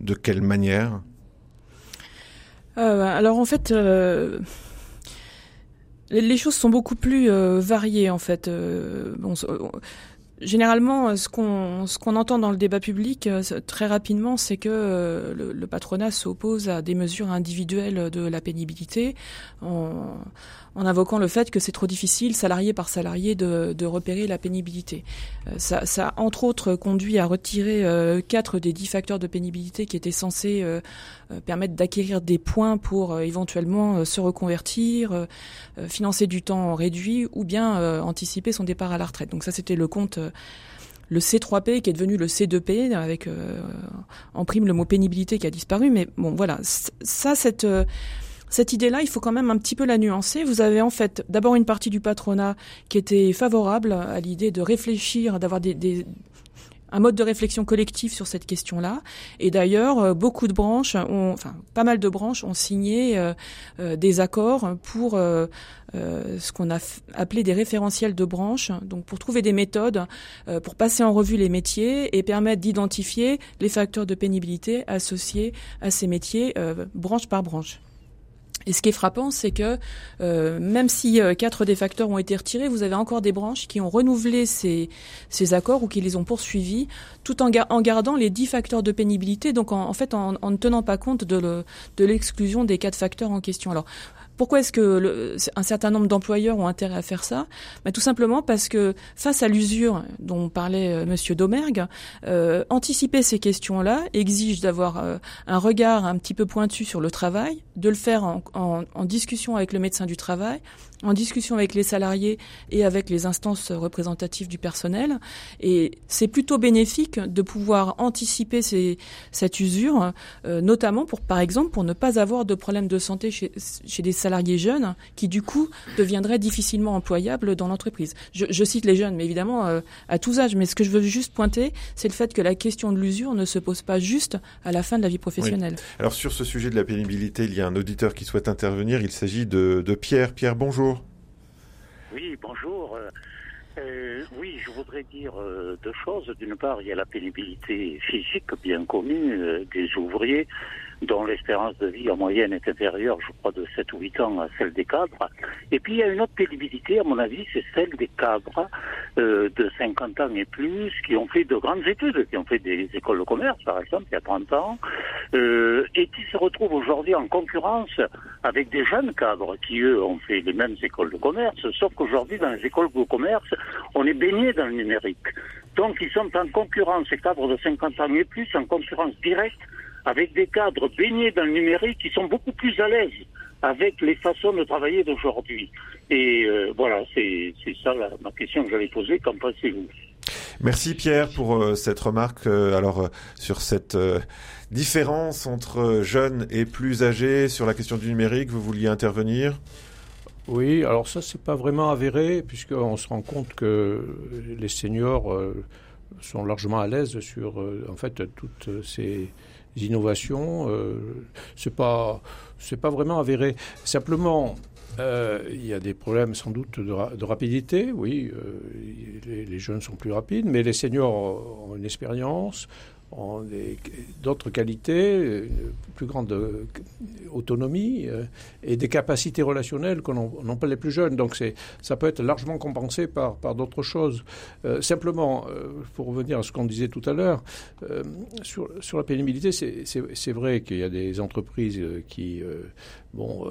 de quelle manière? Alors en fait, les choses sont beaucoup plus euh, variées en fait. Euh, généralement, ce qu'on entend dans le débat public euh, très rapidement, c'est que le, patronat s'oppose à des mesures individuelles de la pénibilité en invoquant le fait que c'est trop difficile, salarié par salarié, de, repérer la pénibilité. Euh, ça, entre autres conduit à retirer euh, quatre des dix facteurs de pénibilité qui étaient censés euh, permettre d'acquérir des points pour éventuellement se reconvertir, financer du temps réduit ou bien anticiper son départ à la retraite. Donc ça, c'était le compte le C3P qui est devenu le C2P avec en prime le mot pénibilité qui a disparu mais bon voilà ça cette cette idée-là, il faut quand même un petit peu la nuancer. Vous avez en fait d'abord une partie du patronat qui était favorable à l'idée de réfléchir, d'avoir des, un mode de réflexion collectif sur cette question-là. Et d'ailleurs, euh, beaucoup de branches, ont, enfin pas mal de branches ont signé euh, euh, des accords pour ce qu'on a appelé des référentiels de branches, donc pour trouver des méthodes pour passer en revue les métiers et permettre d'identifier les facteurs de pénibilité associés à ces métiers, branche par branche. Et ce qui est frappant, c'est que euh, même si euh, quatre des facteurs ont été retirés, vous avez encore des branches qui ont renouvelé ces, ces accords ou qui les ont poursuivis, tout en, en gardant les dix facteurs de pénibilité, donc en, fait en, en, ne tenant pas compte de l'exclusion des quatre facteurs en question. Alors, pourquoi est-ce que un certain nombre d'employeurs ont intérêt à faire ça? Bah, Tout simplement parce que face à l'usure dont parlait euh, Monsieur Domergue, euh, anticiper ces questions-là exige d'avoir euh, un regard un petit peu pointu sur le travail, de le faire en, en discussion avec le médecin du travail, en discussion avec les salariés et avec les instances représentatives du personnel. Et c'est plutôt bénéfique de pouvoir anticiper cette usure, euh, notamment pour, par exemple, pour ne pas avoir de problèmes de santé chez, des salariés jeunes qui, du coup, deviendraient difficilement employables dans l'entreprise. Je, cite les jeunes, mais évidemment euh, à tous âges. Mais ce que je veux juste pointer, c'est le fait que la question de l'usure ne se pose pas juste à la fin de la vie professionnelle. Alors sur ce sujet de la pénibilité, il y a un auditeur qui souhaite intervenir. Il s'agit de Pierre. Pierre, bonjour. Oui, bonjour. Euh, euh, oui, je voudrais dire euh, deux choses. D'une part, il y a la pénibilité physique bien connue des ouvriers dont l'espérance de vie en moyenne est inférieure, je crois, de 7 ou 8 ans à celle des cadres. Et puis il y a une autre pénibilité, à mon avis, c'est celle des cadres euh, de 50 ans et plus, qui ont fait de grandes études, qui ont fait des écoles de commerce, par exemple, il y a 30 ans, euh, et qui se retrouvent aujourd'hui en concurrence avec des jeunes cadres qui, eux, ont fait les mêmes écoles de commerce, sauf qu'aujourd'hui, dans les écoles de commerce, on est baigné dans le numérique. Donc, ils sont en concurrence, ces cadres de 50 ans et plus, en concurrence directe avec des cadres baignés dans le numérique qui sont beaucoup plus à l'aise avec les façons de travailler d'aujourd'hui. Et euh, voilà, c'est ça ma question que j'avais posée. Qu'en pensez-vous? Merci Pierre pour euh, cette remarque. Euh, alors sur cette différence entre jeunes et plus âgés sur la question du numérique, vous vouliez intervenir? Oui, alors ça c'est pas vraiment avéré puisqu'on se rend compte que les seniors sont largement à l'aise sur en fait toutes ces innovations. c'est pas pas vraiment avéré. Simplement, il y a des problèmes sans doute de, rapidité, oui. les, les, jeunes sont plus rapides, mais les seniors ont une expérience, d'autres qualités, une plus grande euh, autonomie euh, et des capacités relationnelles qu'on n'ont pas les plus jeunes. Donc ça peut être largement compensé par, par d'autres choses. Euh, simplement, pour revenir à ce qu'on disait tout à l'heure, sur, sur, la pénibilité, c'est vrai qu'il y a des entreprises qui bon,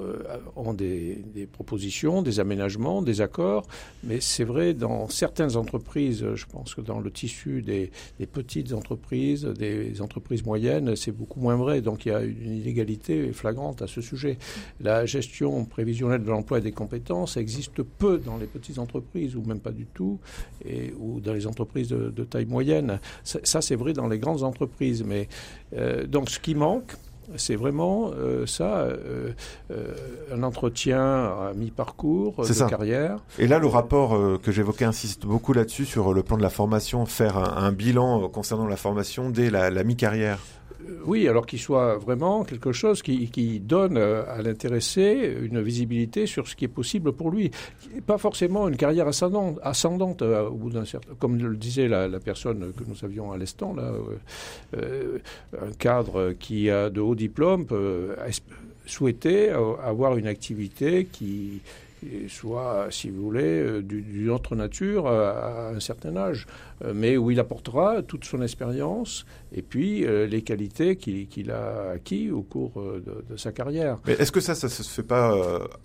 ont des, des, propositions, des aménagements, des accords, mais c'est vrai dans certaines entreprises, je pense que dans le tissu des, des petites entreprises, des entreprises moyennes, c'est beaucoup moins vrai. Donc il y a une inégalité flagrante à ce sujet. La gestion prévisionnelle de l'emploi et des compétences existe peu dans les petites entreprises, ou même pas du tout, et, ou dans les entreprises de, taille moyenne. Ça, c'est vrai dans les grandes entreprises. Mais euh, donc ce qui manque, c'est vraiment euh, ça, euh, un entretien à mi-parcours de carrière. Et là, le rapport que j'évoquais insiste beaucoup là-dessus sur le plan de la formation, faire un, bilan concernant la formation dès la mi-carrière. Euh, oui, alors qu'il soit vraiment quelque chose qui, donne euh, à l'intéressé une visibilité sur ce qui est possible pour lui. Pas forcément une carrière ascendante, ascendante euh, au bout d'un certain, comme le disait la, personne que nous avions à l'instant, là, un cadre qui a de hauts diplômes peut souhaiter avoir une activité qui soit, si vous voulez, euh, d'une autre nature à un certain âge, euh, mais où il apportera toute son expérience et puis euh, les qualités qu'il a acquis au cours de, sa carrière. Mais est-ce que ça, ça se fait pas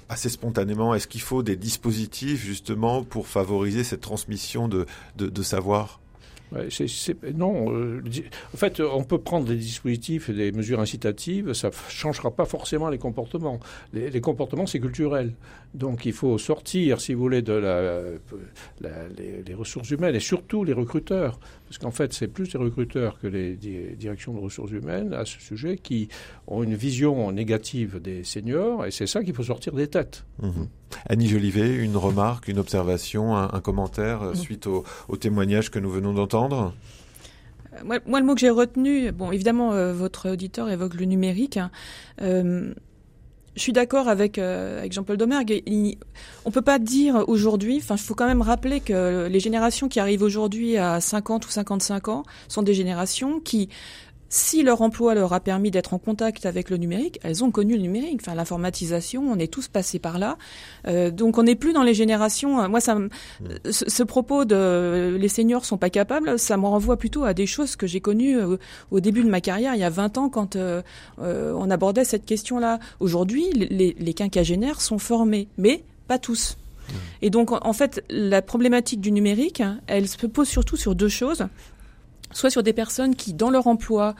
assez spontanément? Est-ce qu'il faut des dispositifs justement pour favoriser cette transmission de savoir? Non, euh, en fait, on peut prendre des dispositifs et des mesures incitatives, ça ne changera pas forcément les comportements. Les, comportements, c'est culturel. Donc il faut sortir, si vous voulez, de la, les, ressources humaines et surtout les recruteurs. Parce qu'en fait, c'est plus les recruteurs que les directions de ressources humaines à ce sujet qui ont une vision négative des seniors et c'est ça qu'il faut sortir des têtes. Mhm. Annie Jolivet, une remarque, une observation, un, commentaire euh, suite au, témoignage que nous venons d'entendre? Euh, moi, le mot que j'ai retenu, bon, évidemment, euh, votre auditeur évoque le numérique. Hein. Je suis d'accord avec, avec Jean-Paul Domergue. on peut pas dire aujourd'hui, enfin, il faut quand même rappeler que les générations qui arrivent aujourd'hui à 50 ou 55 ans sont des générations qui si leur emploi leur a permis d'être en contact avec le numérique, elles ont connu le numérique. Enfin, l'informatisation, on est tous passés par là. Euh, donc, on n'est plus dans les générations. Euh, moi, ça, mm. ce, propos de les seniors sont pas capables, ça me renvoie plutôt à des choses que j'ai connues euh, au début de ma carrière, il y a 20 ans, quand on abordait cette question-là. Aujourd'hui, les, les quinquagénaires sont formés, mais pas tous. Mm. Et donc, en fait, la problématique du numérique, elle se pose surtout sur deux choses soit sur des personnes qui, dans leur emploi,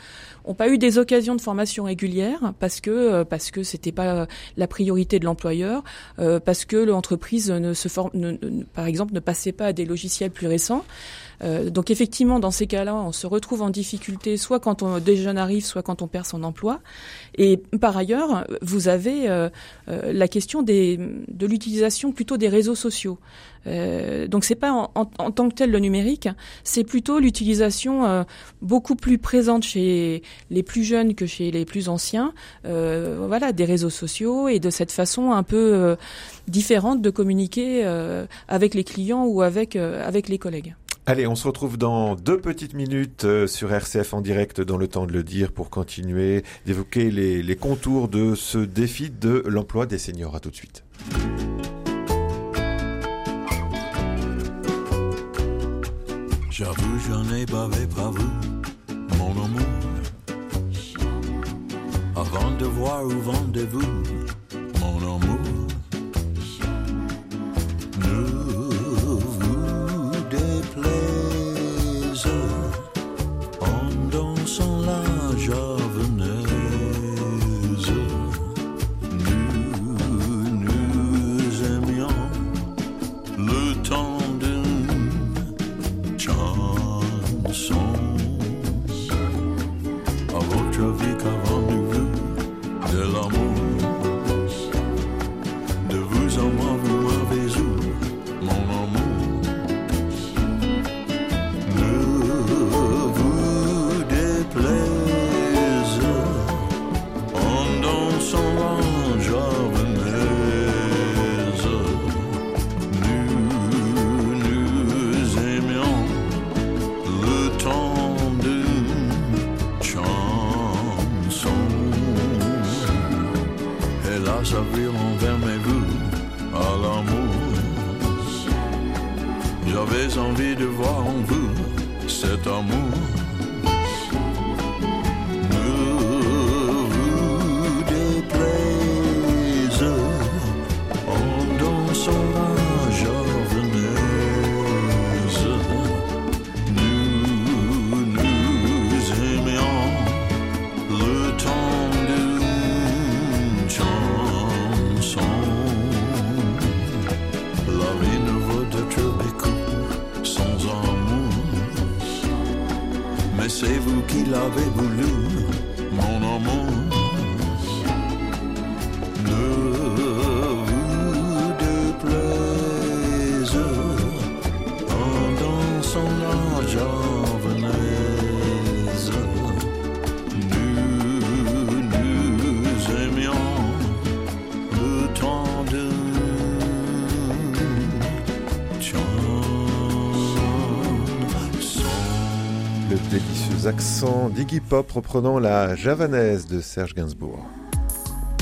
n'ont pas eu des occasions de formation régulière parce que euh, parce que c'était pas la priorité de l'employeur, euh, parce que l'entreprise ne se forme, par exemple, ne passait pas à des logiciels plus récents. Euh, donc effectivement, dans ces cas-là, on se retrouve en difficulté, soit quand on, des jeunes arrivent, soit quand on perd son emploi. Et par ailleurs, vous avez euh, euh, la question des, de l'utilisation plutôt des réseaux sociaux. Euh, donc c'est pas en, en, tant que tel le numérique, c'est plutôt l'utilisation beaucoup plus présente chez les plus jeunes que chez les plus anciens. voilà, des réseaux sociaux et de cette façon un peu différente de communiquer avec les clients ou avec avec les collègues. Allez, on se retrouve dans deux petites minutes euh, sur RCF en direct dans le temps de le dire pour continuer d'évoquer les, contours de ce défi de l'emploi des seniors. À tout de suite. d'Iggy Pop reprenant la javanaise de Serge Gainsbourg.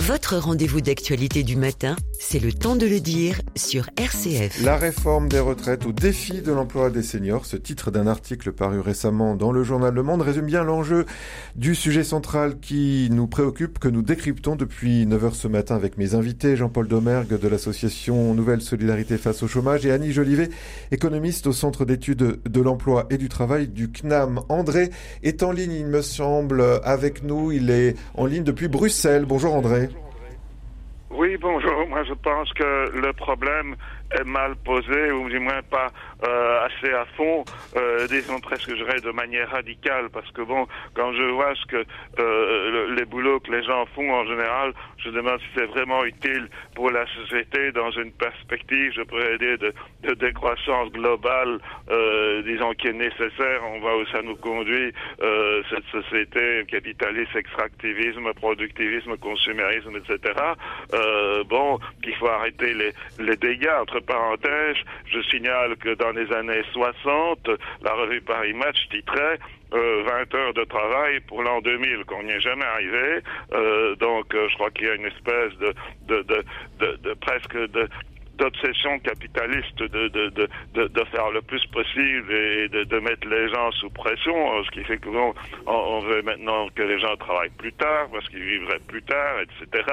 Votre rendez-vous d'actualité du matin, c'est le temps de le dire sur RCF. La réforme des retraites au défi de l'emploi des seniors, ce titre d'un article paru récemment dans le journal Le Monde résume bien l'enjeu du sujet central qui nous préoccupe, que nous décryptons depuis 9h ce matin avec mes invités, Jean-Paul Domergue de l'association Nouvelle Solidarité face au chômage et Annie Jolivet, économiste au Centre d'études de l'emploi et du travail du CNAM. André est en ligne, il me semble, avec nous. Il est en ligne depuis Bruxelles. Bonjour André. Oui, bonjour. Moi, je pense que le problème mal posé, ou du moins pas assez à fond, euh, disons presque, je dirais, de manière radicale, parce que bon, quand je vois ce que euh, les boulots que les gens font en général, je demande si c'est vraiment utile pour la société dans une perspective, je pourrais dire, de, de décroissance globale, euh, disons, qui est nécessaire. On voit où ça nous conduit, euh, cette société capitaliste, extractivisme, productivisme, consumérisme, etc. Euh, bon, qu'il faut arrêter les, les dégâts entre parenthèses, je signale que dans les années 60, la revue Paris Match titrait euh, 20 heures de travail pour l'an 2000, qu'on n'y est jamais arrivé. Euh, donc, euh, je crois qu'il y a une espèce de, de, de, de, de presque de d'obsession capitaliste de, de, de, de, faire le plus possible et de, de mettre les gens sous pression, ce qui fait que bon, on, on veut maintenant que les gens travaillent plus tard parce qu'ils vivraient plus tard, etc.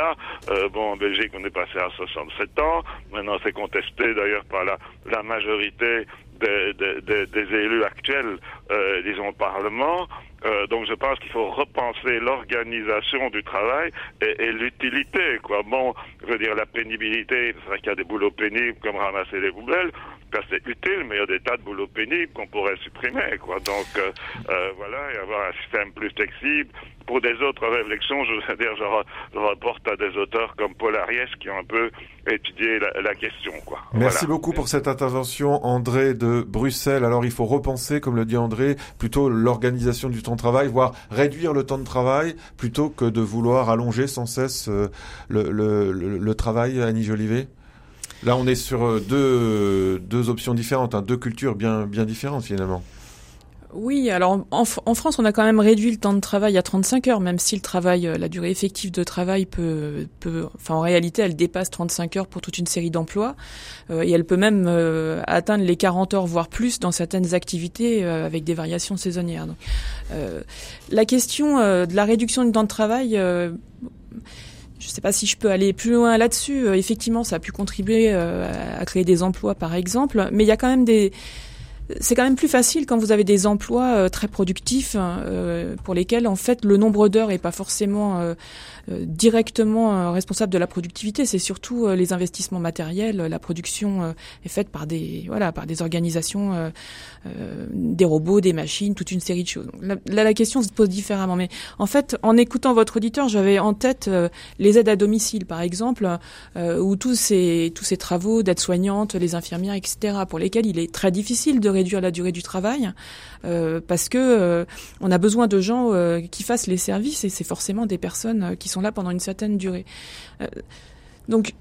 Euh, bon, en Belgique, on est passé à 67 ans. Maintenant, c'est contesté d'ailleurs par la, la majorité des, élus actuels, euh, disons, au Parlement. Euh, donc je pense qu'il faut repenser l'organisation du travail et, et l'utilité. Quoi. Bon, je veux dire la pénibilité, c'est vrai qu'il y a des boulots pénibles comme ramasser les poubelles, c'est utile, mais il y a des tas de boulots pénibles qu'on pourrait supprimer. Quoi. Donc euh, euh, voilà, et avoir un système plus flexible. Pour des autres réflexions, je veux dire, je, rapporte à des auteurs comme Paul Ariès qui ont un peu étudié la, la question. Quoi. Merci voilà. beaucoup pour cette intervention, André de Bruxelles. Alors il faut repenser, comme le dit André, plutôt l'organisation du temps de travail, voire réduire le temps de travail, plutôt que de vouloir allonger sans cesse euh, le, le, le, le travail, Annie Jolivet? Là, on est sur deux, deux options différentes, hein, deux cultures bien, bien différentes finalement. Oui, alors en, France, on a quand même réduit le temps de travail à 35 heures, même si le travail, la durée effective de travail peut, peut enfin en réalité, elle dépasse 35 heures pour toute une série d'emplois, euh, et elle peut même euh, atteindre les 40 heures voire plus dans certaines activités euh, avec des variations saisonnières. Donc, la question de la réduction du temps de travail. Je ne sais pas si je peux aller plus loin là-dessus. effectivement, ça a pu contribuer à créer des emplois, par exemple, mais il y a quand même des c'est quand même plus facile quand vous avez des emplois euh, très productifs euh, pour lesquels en fait le nombre d'heures est pas forcément euh, directement responsable de la productivité. C'est surtout les investissements matériels. La production est faite par des voilà par des organisations, des robots, des machines, toute une série de choses. Là, la question se pose différemment. Mais en fait, en écoutant votre auditeur, j'avais en tête les aides à domicile, par exemple, où tous ces tous ces travaux d'aide-soignante, les infirmières, etc., pour lesquels il est très difficile de réduire la durée du travail euh, parce que euh, on a besoin de gens euh, qui fassent les services et c'est forcément des personnes qui sont là pendant une certaine durée. donc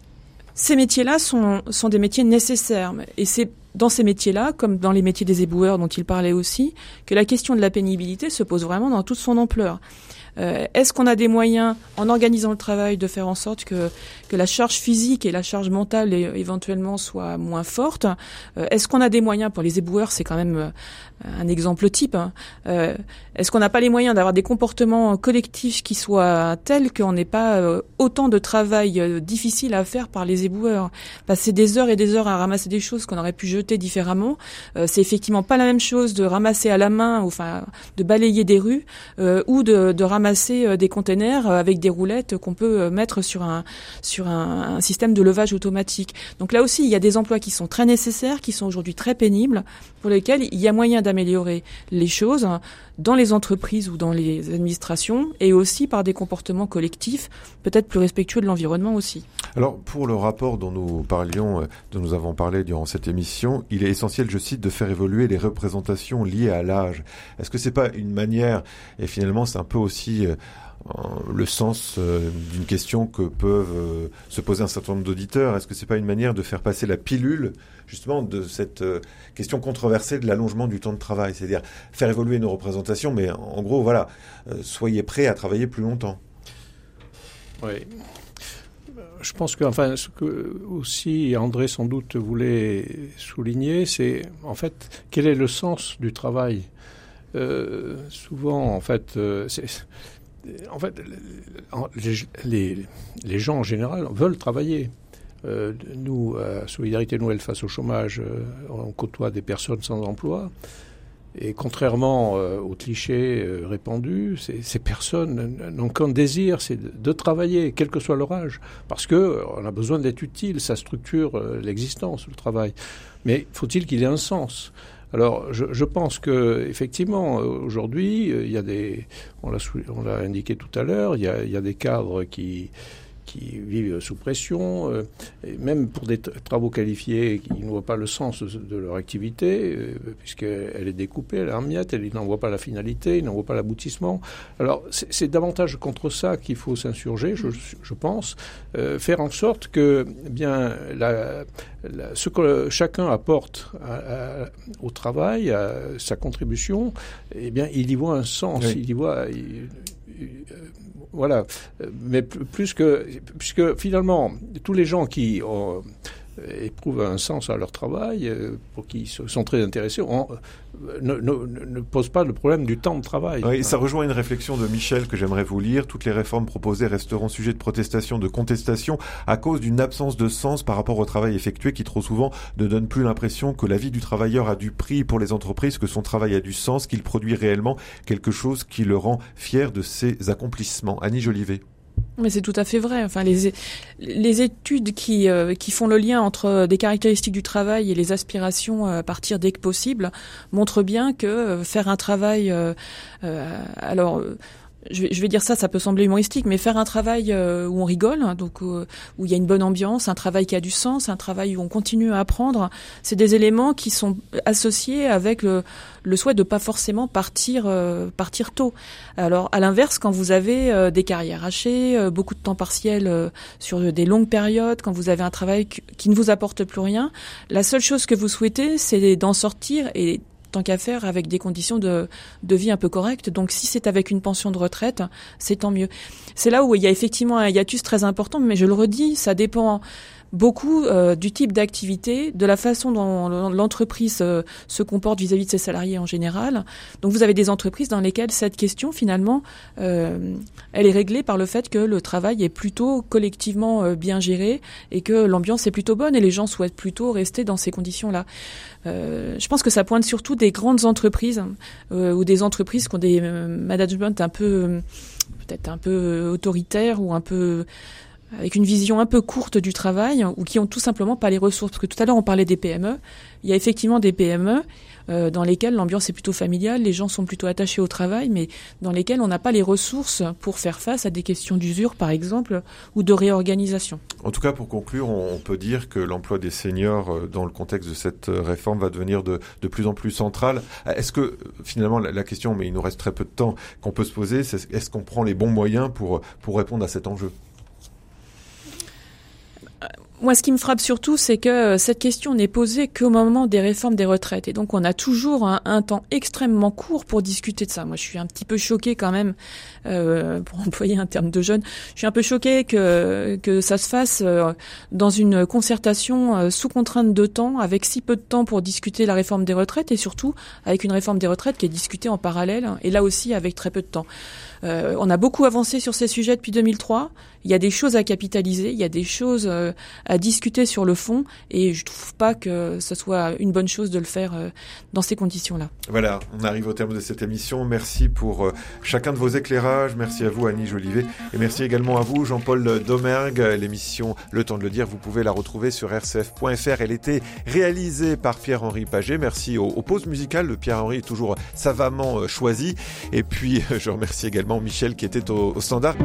ces métiers-là sont, sont des métiers nécessaires et c'est dans ces métiers-là, comme dans les métiers des éboueurs dont il parlait aussi, que la question de la pénibilité se pose vraiment dans toute son ampleur. Euh, est-ce qu'on a des moyens, en organisant le travail, de faire en sorte que, que la charge physique et la charge mentale éventuellement soient moins fortes? Est-ce qu'on a des moyens pour les éboueurs C'est quand même un exemple type. Hein. Est-ce qu'on n'a pas les moyens d'avoir des comportements collectifs qui soient tels qu'on n'ait pas autant de travail difficile à faire par les éboueurs? Passer des heures et des heures à ramasser des choses qu'on aurait pu jeter différemment, c'est effectivement pas la même chose de ramasser à la main, enfin de balayer des rues, euh, ou de, ramasser euh, des containers euh, avec des roulettes qu'on peut mettre sur un sur un, un, système de levage automatique. Donc là aussi, il y a des emplois qui sont très nécessaires, qui sont aujourd'hui très pénibles, pour lesquels il y a moyen d'améliorer les choses dans les entreprises ou dans les administrations, et aussi par des comportements collectifs, peut-être plus respectueux de l'environnement aussi. Alors pour le rapport dont nous parlions, dont nous avons parlé durant cette émission, il est essentiel, je cite, de faire évoluer les représentations liées à l'âge. Est-ce que c'est pas une manière, et finalement c'est un peu aussi euh, le sens euh, d'une question que peuvent euh, se poser un certain nombre d'auditeurs. Est-ce que c'est pas une manière de faire passer la pilule justement de cette question controversée de l'allongement du temps de travail, c'est-à-dire faire évoluer nos représentations, mais en gros voilà, soyez prêts à travailler plus longtemps. Oui. Je pense que, enfin, ce que aussi André sans doute voulait souligner, c'est en fait quel est le sens du travail? Euh, souvent, en fait, euh, les, gens en général veulent travailler. Euh, nous, à Solidarité Nouvelle face au chômage, on côtoie des personnes sans emploi. Et contrairement aux clichés répandus, ces, personnes n'ont qu'un désir, c'est de, travailler, quel que soit leur âge, parce que on a besoin d'être utile, ça structure l'existence, le travail. Mais faut-il qu'il ait un sens? Alors, je, je, pense que effectivement, aujourd'hui, il y a des, on l'a indiqué tout à l'heure, il, il y a, des cadres qui qui vivent sous pression, euh, et même pour des travaux qualifiés qui ne voient pas le sens de leur activité, euh, puisqu'elle est découpée, elle est en miettes, ils n'en voient pas la finalité, ils n'en voient pas l'aboutissement. Alors c'est davantage contre ça qu'il faut s'insurger, je, je, pense, euh, faire en sorte que eh bien la, ce que chacun apporte au travail, à sa contribution, eh bien il y voit un sens, il y voit voilà. Mais plus que, puisque finalement, tous les gens qui ont, éprouvent un sens à leur travail, euh, pour qui sont très intéressés, euh, ne, ne, ne, posent pas le problème du temps de travail. Oui, ça rejoint une réflexion de Michel que j'aimerais vous lire. Toutes les réformes proposées resteront sujet de protestation, de contestation, à cause d'une absence de sens par rapport au travail effectué qui trop souvent ne donne plus l'impression que la vie du travailleur a du prix pour les entreprises, que son travail a du sens, qu'il produit réellement quelque chose qui le rend fier de ses accomplissements. Annie Jolivet. Mais c'est tout à fait vrai. Enfin, les, les études qui, euh, qui font le lien entre des caractéristiques du travail et les aspirations euh, à partir dès que possible montrent bien que euh, faire un travail, alors je vais, je vais, dire ça, ça peut sembler humoristique, mais faire un travail euh, où on rigole, hein, donc euh, où il y a une bonne ambiance, un travail qui a du sens, un travail où on continue à apprendre, c'est des éléments qui sont associés avec le, le souhait de pas forcément partir euh, partir tôt. Alors à l'inverse, quand vous avez des carrières hachées, beaucoup de temps partiel sur des longues périodes, quand vous avez un travail qui ne vous apporte plus rien, la seule chose que vous souhaitez, c'est d'en sortir et tant qu'à faire avec des conditions de, de vie un peu correctes. Donc si c'est avec une pension de retraite, c'est tant mieux. C'est là où il y a effectivement un hiatus très important, mais je le redis, ça dépend beaucoup euh, du type d'activité, de la façon dont l'entreprise euh, se comporte vis-à-vis de ses salariés en général. Donc vous avez des entreprises dans lesquelles cette question finalement, euh, elle est réglée par le fait que le travail est plutôt collectivement bien géré et que l'ambiance est plutôt bonne et les gens souhaitent plutôt rester dans ces conditions-là. je pense que ça pointe surtout des grandes entreprises ou des entreprises qui ont des management un peu peut-être un peu autoritaires ou un peu avec une vision un peu courte du travail ou qui ont tout simplement pas les ressources. Parce que tout à l'heure on parlait des PME. Il y a effectivement des PME euh, dans lesquelles l'ambiance est plutôt familiale, les gens sont plutôt attachés au travail, mais dans lesquelles on n'a pas les ressources pour faire face à des questions d'usure, par exemple, ou de réorganisation. En tout cas, pour conclure, on peut dire que l'emploi des seniors euh, dans le contexte de cette euh, réforme va devenir de, de plus en plus central. Est-ce que finalement la, question, mais il nous reste très peu de temps, qu'on peut se poser, c'est est-ce qu'on prend les bons moyens pour, pour répondre à cet enjeu? Moi, ce qui me frappe surtout, c'est que euh, cette question n'est posée qu'au moment des réformes des retraites. Et donc, on a toujours un, temps extrêmement court pour discuter de ça. Moi, je suis un petit peu choquée quand même, euh, pour [LAUGHS] employer un terme de jeune, je suis un peu choquée que, que ça se fasse euh, dans une concertation sous contrainte de temps, avec si peu de temps pour discuter la réforme des retraites, et surtout avec une réforme des retraites qui est discutée en parallèle, et là aussi avec très peu de temps. On a beaucoup avancé sur ces sujets depuis 2003. Il y a des choses à capitaliser, il y a des choses euh, à discuter sur le fond, et je trouve pas que ce soit une bonne chose de le faire euh, dans ces conditions-là. Voilà, on arrive au terme de cette émission. Merci pour chacun de vos éclairages. Merci à vous, Annie Jolivet, et merci également à vous, Jean-Paul Domergue. L'émission Le Temps de le dire, vous pouvez la retrouver sur rcf.fr. Elle était réalisée par Pierre-Henri Paget. Merci aux, pauses musicales. Le Pierre-Henri est toujours savamment choisi. Et puis, [LAUGHS] je remercie également Michel qui était au, au standard.